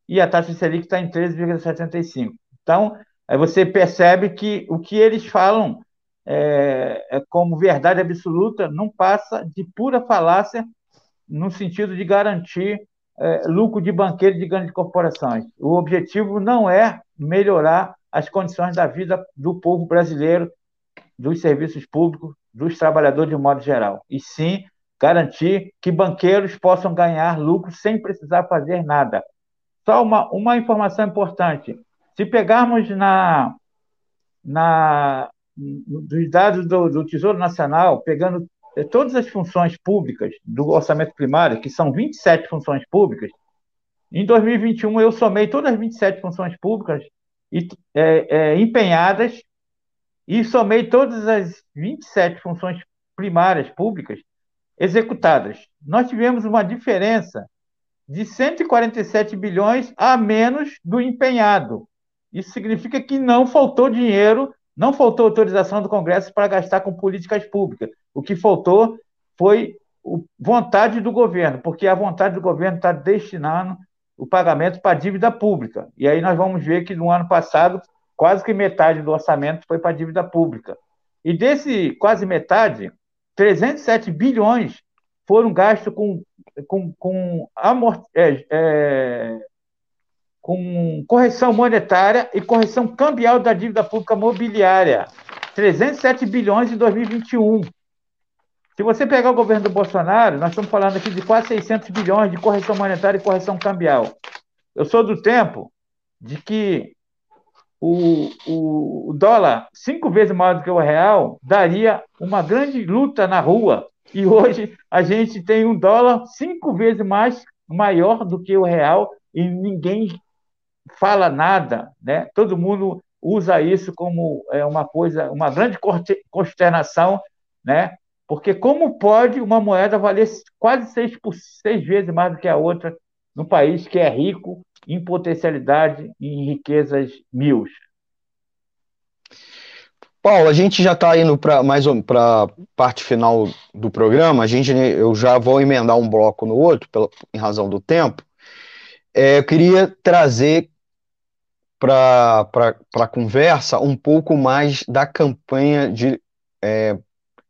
e a taxa Selic está em 13,75. Então, aí você percebe que o que eles falam é, é, como verdade absoluta não passa de pura falácia no sentido de garantir é, lucro de banqueiro de grandes corporações. O objetivo não é melhorar as condições da vida do povo brasileiro, dos serviços públicos, dos trabalhadores de um modo geral, e sim garantir que banqueiros possam ganhar lucro sem precisar fazer nada. Só uma, uma informação importante: se pegarmos na, na, dos dados do, do Tesouro Nacional, pegando todas as funções públicas do orçamento primário, que são 27 funções públicas, em 2021 eu somei todas as 27 funções públicas e, é, é, empenhadas e somei todas as 27 funções primárias públicas executadas. Nós tivemos uma diferença de 147 bilhões a menos do empenhado. Isso significa que não faltou dinheiro, não faltou autorização do Congresso para gastar com políticas públicas. O que faltou foi vontade do governo, porque a vontade do governo está destinando o pagamento para a dívida pública. E aí nós vamos ver que no ano passado, quase que metade do orçamento foi para a dívida pública. E desse quase metade, 307 bilhões foram gastos com, com, com, é, é, com correção monetária e correção cambial da dívida pública mobiliária. 307 bilhões em 2021. Se você pegar o governo do Bolsonaro, nós estamos falando aqui de quase 600 bilhões de correção monetária e correção cambial. Eu sou do tempo de que o, o, dólar, cinco vezes maior do que o real, daria uma grande luta na rua. E hoje a gente tem um dólar cinco vezes mais maior do que o real e ninguém fala nada, né? Todo mundo usa isso como é, uma coisa, uma grande consternação, né? Porque como pode uma moeda valer quase seis, por, seis vezes mais do que a outra num país que é rico em potencialidade e em riquezas mil? Paulo, a gente já está indo para mais para parte final do programa. A gente, eu já vou emendar um bloco no outro, pela, em razão do tempo. É, eu queria trazer para a conversa um pouco mais da campanha de é,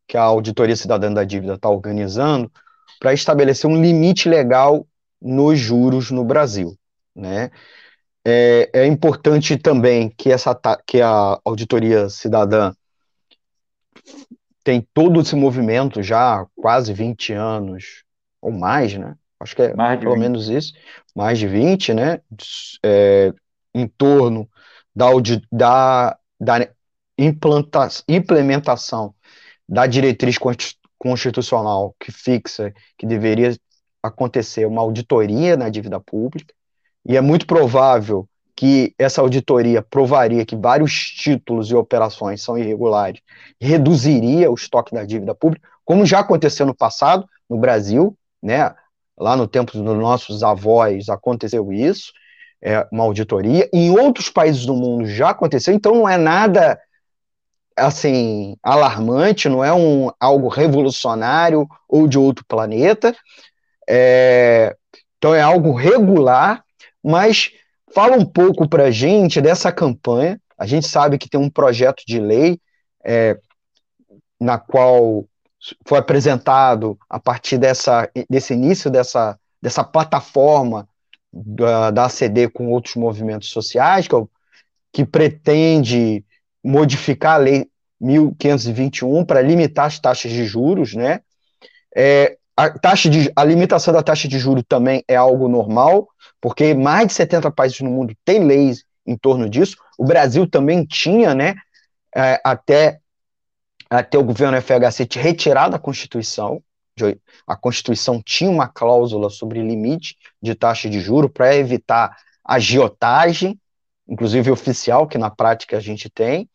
que a Auditoria Cidadã da Dívida está organizando para estabelecer um limite legal nos juros no Brasil. Né? É, é importante também que, essa, que a Auditoria Cidadã tem todo esse movimento já há quase 20 anos, ou mais, né? Acho que é pelo 20. menos isso, mais de 20, né? É, em torno da, da, da implementação da diretriz constitucional que fixa que deveria acontecer uma auditoria na dívida pública, e é muito provável que essa auditoria provaria que vários títulos e operações são irregulares, reduziria o estoque da dívida pública, como já aconteceu no passado no Brasil, né? Lá no tempo dos nossos avós aconteceu isso, é, uma auditoria. Em outros países do mundo já aconteceu, então não é nada assim alarmante, não é um algo revolucionário ou de outro planeta. É, então é algo regular, mas fala um pouco para gente dessa campanha. A gente sabe que tem um projeto de lei é, na qual foi apresentado a partir dessa, desse início dessa, dessa plataforma da, da ACD com outros movimentos sociais, que, é que pretende modificar a lei 1521 para limitar as taxas de juros, né? É, a, taxa de, a limitação da taxa de juros também é algo normal, porque mais de 70 países no mundo têm leis em torno disso. O Brasil também tinha, né? É, até, até o governo FHC retirar da Constituição. A Constituição tinha uma cláusula sobre limite de taxa de juro para evitar agiotagem, inclusive oficial, que na prática a gente tem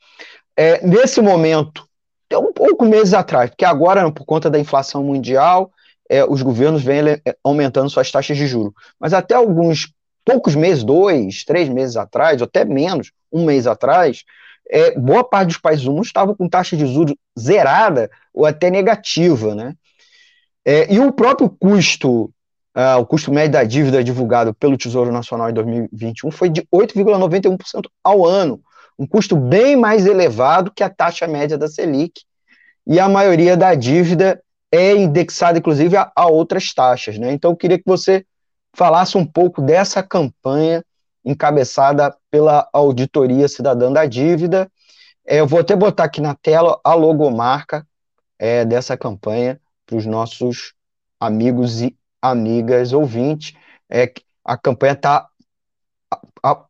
é, nesse momento, até um pouco meses atrás, porque agora, por conta da inflação mundial, é, os governos vêm é, aumentando suas taxas de juros. Mas até alguns poucos meses, dois, três meses atrás, ou até menos, um mês atrás, é, boa parte dos países do mundo estavam com taxa de juros zerada ou até negativa, né? É, e o próprio custo, uh, o custo médio da dívida divulgado pelo Tesouro Nacional em 2021 foi de 8,91% ao ano, um custo bem mais elevado que a taxa média da Selic, e a maioria da dívida é indexada, inclusive, a, a outras taxas. Né? Então, eu queria que você falasse um pouco dessa campanha encabeçada pela Auditoria Cidadã da Dívida. É, eu vou até botar aqui na tela a logomarca é, dessa campanha para os nossos amigos e amigas ouvintes. É, a campanha está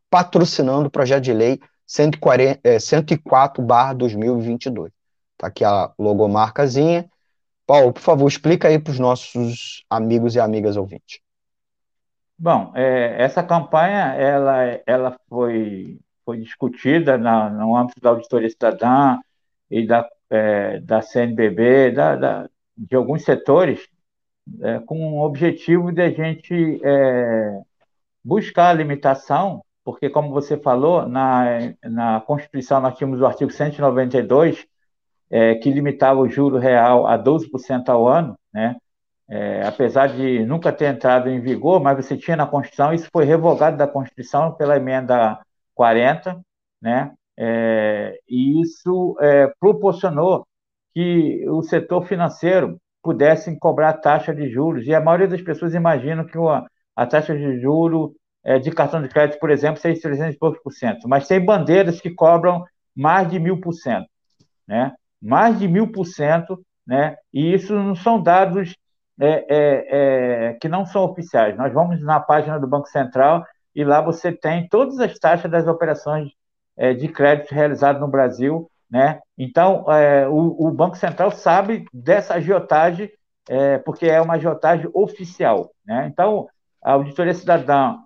patrocinando o projeto de lei 140, é, 104/2022. Está aqui a logomarcazinha. Paulo, por favor, explica aí para os nossos amigos e amigas ouvintes. Bom, é, essa campanha ela, ela foi, foi discutida na, no âmbito da auditoria cidadã e da, é, da CNBB, da, da, de alguns setores, é, com o objetivo de a gente é, buscar a limitação, porque, como você falou, na, na Constituição nós tínhamos o artigo 192, é, que limitava o juro real a 12% ao ano, né? É, apesar de nunca ter entrado em vigor, mas você tinha na Constituição, isso foi revogado da Constituição pela emenda 40, né? É, e isso é, proporcionou que o setor financeiro pudesse cobrar taxa de juros, e a maioria das pessoas imagina que a, a taxa de juros é, de cartão de crédito, por exemplo, seja 300 e poucos por cento, mas tem bandeiras que cobram mais de mil por cento, né? mais de mil por cento, né? E isso não são dados é, é, é, que não são oficiais. Nós vamos na página do Banco Central e lá você tem todas as taxas das operações é, de crédito realizadas no Brasil, né? Então, é, o, o, Banco Central sabe dessa agiotagem, é, porque é uma agiotagem oficial, né? Então, a Auditoria Cidadã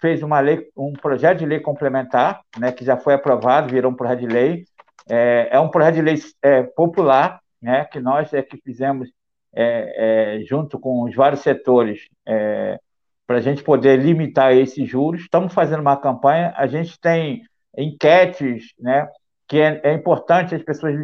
fez uma lei, um projeto de lei complementar, né, que já foi aprovado, virou um projeto de lei, é, é um projeto de lei é, popular, né, que nós é que fizemos é, é junto com os vários setores é, para a gente poder limitar esses juros. Estamos fazendo uma campanha, a gente tem enquetes, né, que é, é importante as pessoas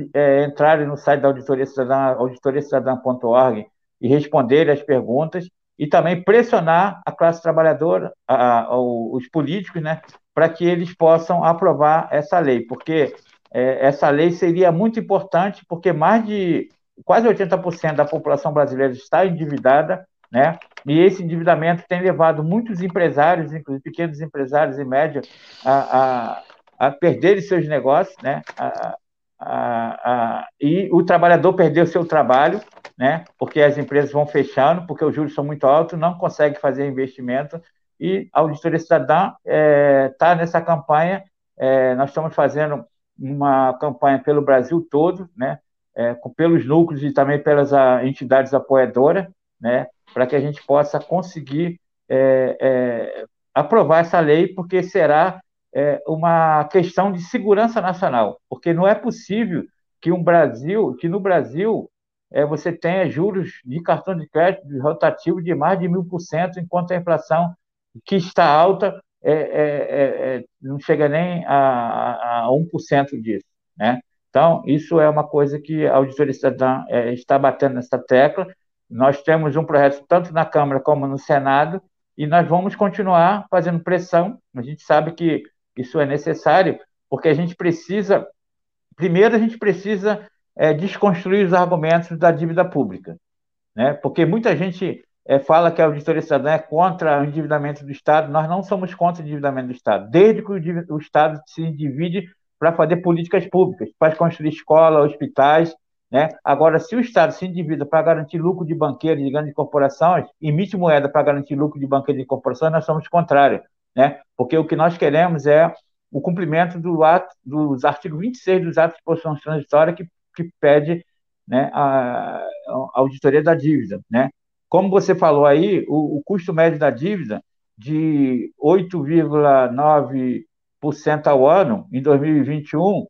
entrarem no site da Auditoria Cidadã, auditoriacidadã.org e responderem as perguntas e também pressionar a classe trabalhadora, a, a, os políticos, né, para que eles possam aprovar essa lei, porque é, essa lei seria muito importante, porque mais de quase 80% da população brasileira está endividada, né? E esse endividamento tem levado muitos empresários, inclusive pequenos empresários e médios, a, a, a perderem seus negócios, né? A, a, e o trabalhador perdeu seu trabalho, né? Porque as empresas vão fechando, porque os juros são muito altos, não consegue fazer investimento. E a Auditoria Cidadã está é, tá nessa campanha. É, nós estamos fazendo uma campanha pelo Brasil todo, né, é, pelos núcleos e também pelas a, ah, entidades apoiadoras, né, para que a gente possa conseguir é, é, aprovar essa lei, porque será é, uma questão de segurança nacional, porque não é possível que um Brasil, que no Brasil é, você tenha juros de cartão de crédito rotativo de mais de mil por cento, enquanto a inflação que está alta é, é, é, é, não chega nem a, a 1% disso. Né? Então, isso é uma coisa que a Auditoria Cidadã é, está batendo nessa tecla. Nós temos um projeto tanto na Câmara como no Senado, e nós vamos continuar fazendo pressão. A gente sabe que isso é necessário, porque a gente precisa, primeiro, a gente precisa é, desconstruir os argumentos da dívida pública, né? porque muita gente é, fala que a auditoria cidadã é contra o endividamento do Estado. Nós não somos contra o endividamento do Estado. Desde que o, o Estado se divide para fazer políticas públicas, para construir escola, hospitais. Né? Agora, se o Estado se endivida para garantir lucro de banqueiros, de grandes corporações, emite moeda para garantir lucro de banqueiros e corporações, nós somos contrários. Né? Porque o que nós queremos é o cumprimento do ato, dos artigos 26 dos atos de posição transitória que, que pede né, a, a auditoria da dívida. Né? Como você falou aí, o, o custo médio da dívida de 8,9% ao ano em 2021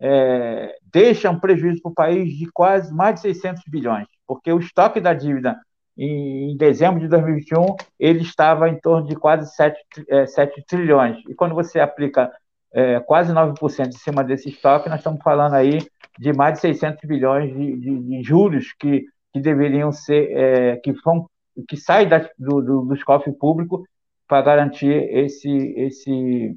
é, deixa um prejuízo para o país de quase mais de 600 bilhões, porque o estoque da dívida em, em dezembro de 2021 ele estava em torno de quase 7, é, 7 trilhões. E quando você aplica é, quase 9% em cima desse estoque, nós estamos falando aí de mais de 600 bilhões de, de, de juros que que deveriam ser, é, que vão, que saem da, do, do, dos cofres públicos para garantir esse, esse,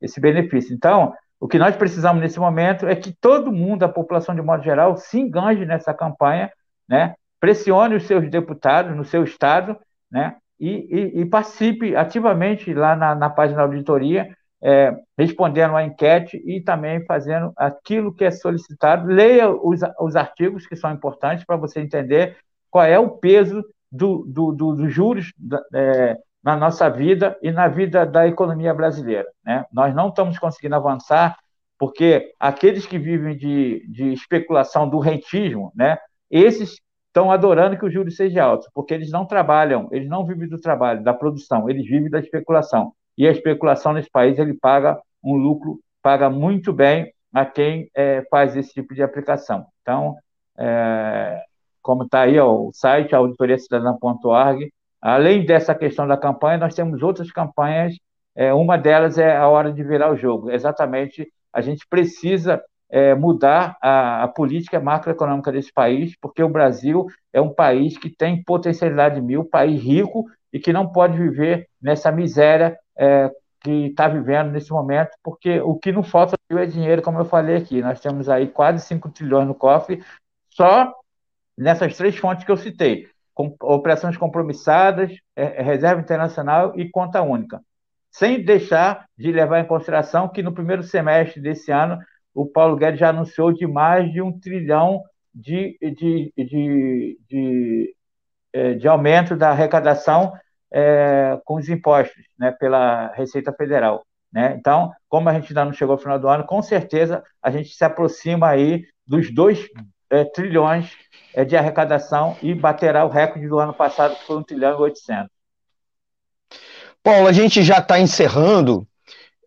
esse benefício. Então, o que nós precisamos nesse momento é que todo mundo, a população de modo geral, se engane nessa campanha, né? Pressione os seus deputados no seu estado, né? e, e, e participe ativamente lá na, na página da auditoria, é, respondendo a enquete e também fazendo aquilo que é solicitado. Leia os, os artigos que são importantes para você entender qual é o peso do, do, do, dos juros é, na nossa vida e na vida da economia brasileira. Né? Nós não estamos conseguindo avançar porque aqueles que vivem de, de especulação do rentismo, né, esses estão adorando que o juros seja alto, porque eles não trabalham, eles não vivem do trabalho, da produção, eles vivem da especulação. E a especulação nesse país, ele paga um lucro, paga muito bem a quem é, faz esse tipo de aplicação. Então, é, como está aí ó, o site auditoriacidadã.org, além dessa questão da campanha, nós temos outras campanhas, é, uma delas é a hora de virar o jogo, exatamente a gente precisa é, mudar a, a, política macroeconômica desse país, porque o Brasil é um país que tem potencialidade mil, país rico e que não pode viver nessa miséria é, que está vivendo nesse momento, porque o que não falta é dinheiro, como eu falei aqui. Nós temos aí quase 5 trilhões no cofre, só nessas três fontes que eu citei: com, operações compromissadas, é, é reserva internacional e conta única. Sem deixar de levar em consideração que no primeiro semestre desse ano o Paulo Guedes já anunciou de mais de um trilhão de, de, de, de, é, de aumento da arrecadação é, com os impostos né, pela Receita Federal. Né? Então, como a gente ainda não chegou ao final do ano, com certeza a gente se aproxima aí dos 2 é, trilhões é, de arrecadação e baterá o recorde do ano passado, que foi 1 trilhão e 800. Paulo, a gente já está encerrando.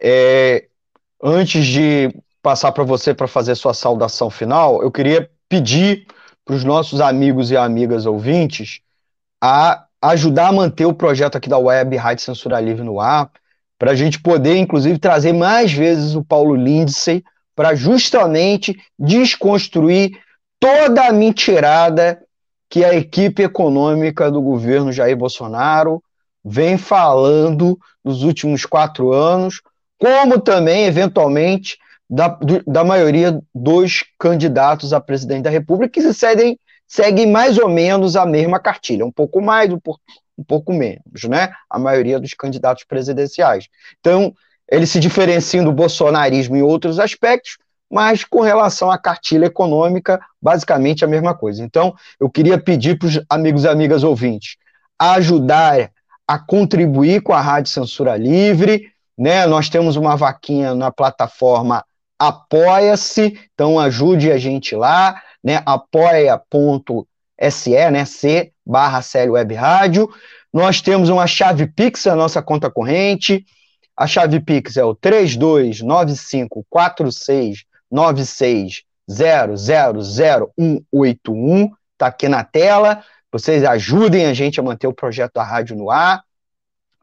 É, antes de passar para você para fazer sua saudação final, eu queria pedir para os nossos amigos e amigas ouvintes a ajudar a manter o projeto aqui da Web Rádio Censura Livre no ar, para a gente poder, inclusive, trazer mais vezes o Paulo Lindsay para justamente desconstruir toda a mentirada que a equipe econômica do governo Jair Bolsonaro vem falando nos últimos quatro anos, como também, eventualmente, da, da maioria dos candidatos a presidente da República, que se seguem, mais ou menos a mesma cartilha, um pouco mais, um pouco, um pouco menos, né? A maioria dos candidatos presidenciais. Então, eles se diferenciam do bolsonarismo em outros aspectos, mas com relação à cartilha econômica, basicamente a mesma coisa. Então, eu queria pedir para os amigos e amigas ouvintes ajudar a contribuir com a Rádio Censura Livre, né? Nós temos uma vaquinha na plataforma apoia-se, então ajude a gente lá, né? apoia.se, né? C barra Web Rádio. Nós temos uma chave Pix, a nossa conta corrente. A chave Pix é o 32954696000181, tá aqui na tela. Vocês ajudem a gente a manter o projeto da rádio no ar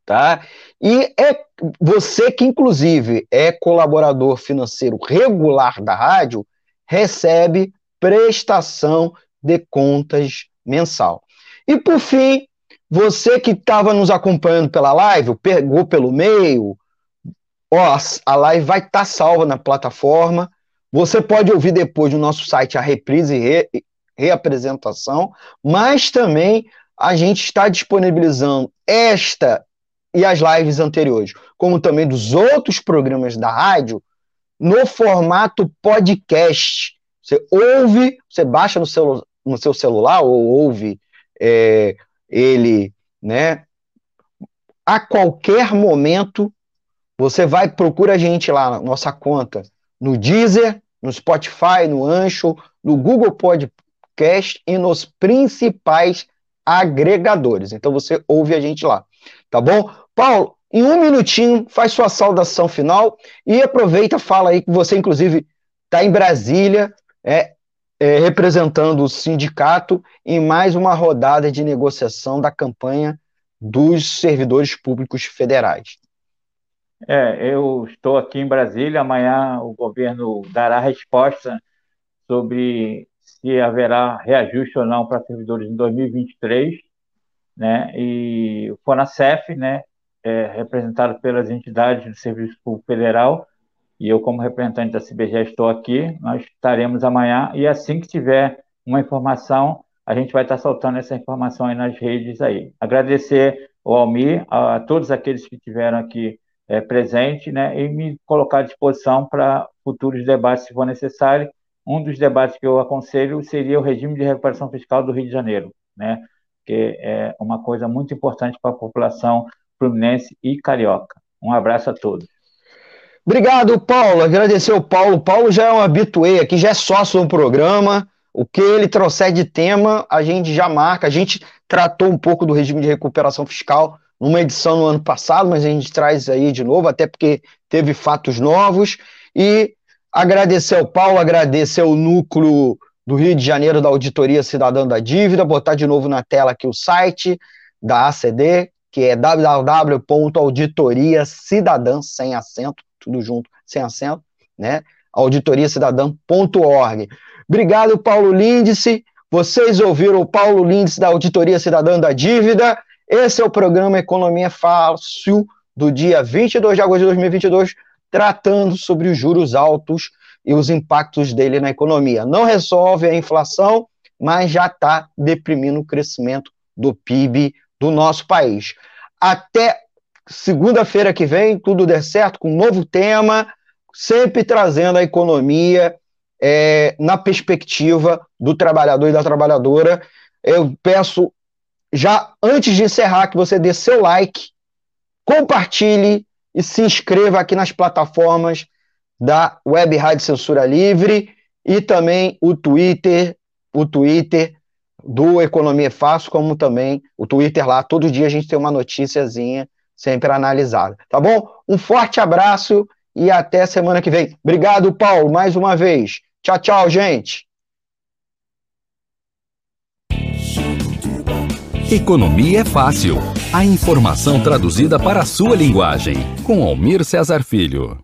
tá? E é você que, inclusive, é colaborador financeiro regular da rádio, recebe prestação de contas mensal. E, por fim, você que estava nos acompanhando pela live, pegou pelo meio, ó, a live vai estar tá salva na plataforma. Você pode ouvir depois no nosso site a reprise e re, reapresentação, mas também a gente está disponibilizando esta e as lives anteriores, como também dos outros programas da rádio, no formato podcast. Você ouve, você baixa no seu, no seu celular ou ouve é, ele, né? A qualquer momento, você vai, procura a gente lá na nossa conta, no Deezer, no Spotify, no Ancho, no Google Podcast e nos principais agregadores. Então você ouve a gente lá, tá bom? Paulo, em um minutinho, faz sua saudação final e aproveita, fala aí que você, inclusive, está em Brasília, é, é, representando o sindicato em mais uma rodada de negociação da campanha dos servidores públicos federais. É, eu estou aqui em Brasília. Amanhã o governo dará resposta sobre se haverá reajuste ou não para servidores em 2023, né? E o Fonacef, né, é, representado pelas entidades do Serviço Público Federal, e eu, como representante da CBG, estou aqui. Nós estaremos amanhã, e assim que tiver uma informação, a gente vai estar soltando essa informação aí nas redes aí. Agradecer ao Almir, a todos aqueles que estiveram aqui é, presentes, né, e me colocar à disposição para futuros debates, se for necessário. Um dos debates que eu aconselho seria o regime de recuperação fiscal do Rio de Janeiro, né, que é uma coisa muito importante para a população fluminense e carioca. Um abraço a todos. Obrigado, Paulo. Agradecer ao Paulo. Paulo já é um habituê aqui, já é sócio do programa. O que ele trouxer de tema, a gente já marca. A gente tratou um pouco do regime de recuperação fiscal numa edição no ano passado, mas a gente traz aí de novo, até porque teve fatos novos. E agradecer ao Paulo, agradecer ao núcleo do Rio de Janeiro da Auditoria Cidadã da Dívida, botar de novo na tela aqui o site da ACD, que é www.auditoriacidadã, sem acento, tudo junto, sem acento, né? auditoriacidadã.org. Obrigado, Paulo Lindice. Vocês ouviram o Paulo Lindice da Auditoria Cidadã da Dívida. Esse é o programa Economia Fácil do dia 22 de agosto de 2022, tratando sobre os juros altos e os impactos dele na economia. Não resolve a inflação, mas já está deprimindo o crescimento do PIB do nosso país. Até segunda-feira que vem, tudo der certo, com um novo tema, sempre trazendo a economia é, na perspectiva do trabalhador e da trabalhadora. Eu peço, já antes de encerrar, que você dê seu like, compartilhe e se inscreva aqui nas plataformas da Web Rádio Censura Livre e também o Twitter, o Twitter do Economia Fácil, como também o Twitter lá. Todo dia a gente tem uma noticiazinha sempre analisada. Tá bom? Um forte abraço e até semana que vem. Obrigado, Paulo, mais uma vez. Tchau, tchau, gente. Economia é fácil. A informação traduzida para a sua linguagem. Com Almir Cesar Filho.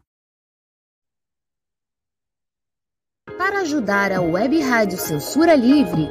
Para ajudar a Web Rádio Censura Livre,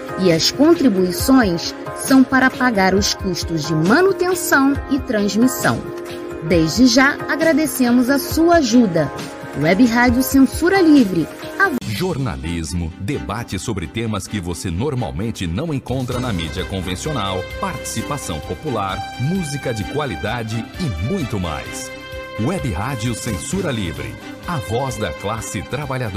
e as contribuições são para pagar os custos de manutenção e transmissão. Desde já agradecemos a sua ajuda. Web Rádio Censura Livre. A... Jornalismo, debate sobre temas que você normalmente não encontra na mídia convencional, participação popular, música de qualidade e muito mais. Web Rádio Censura Livre, a voz da classe trabalhadora.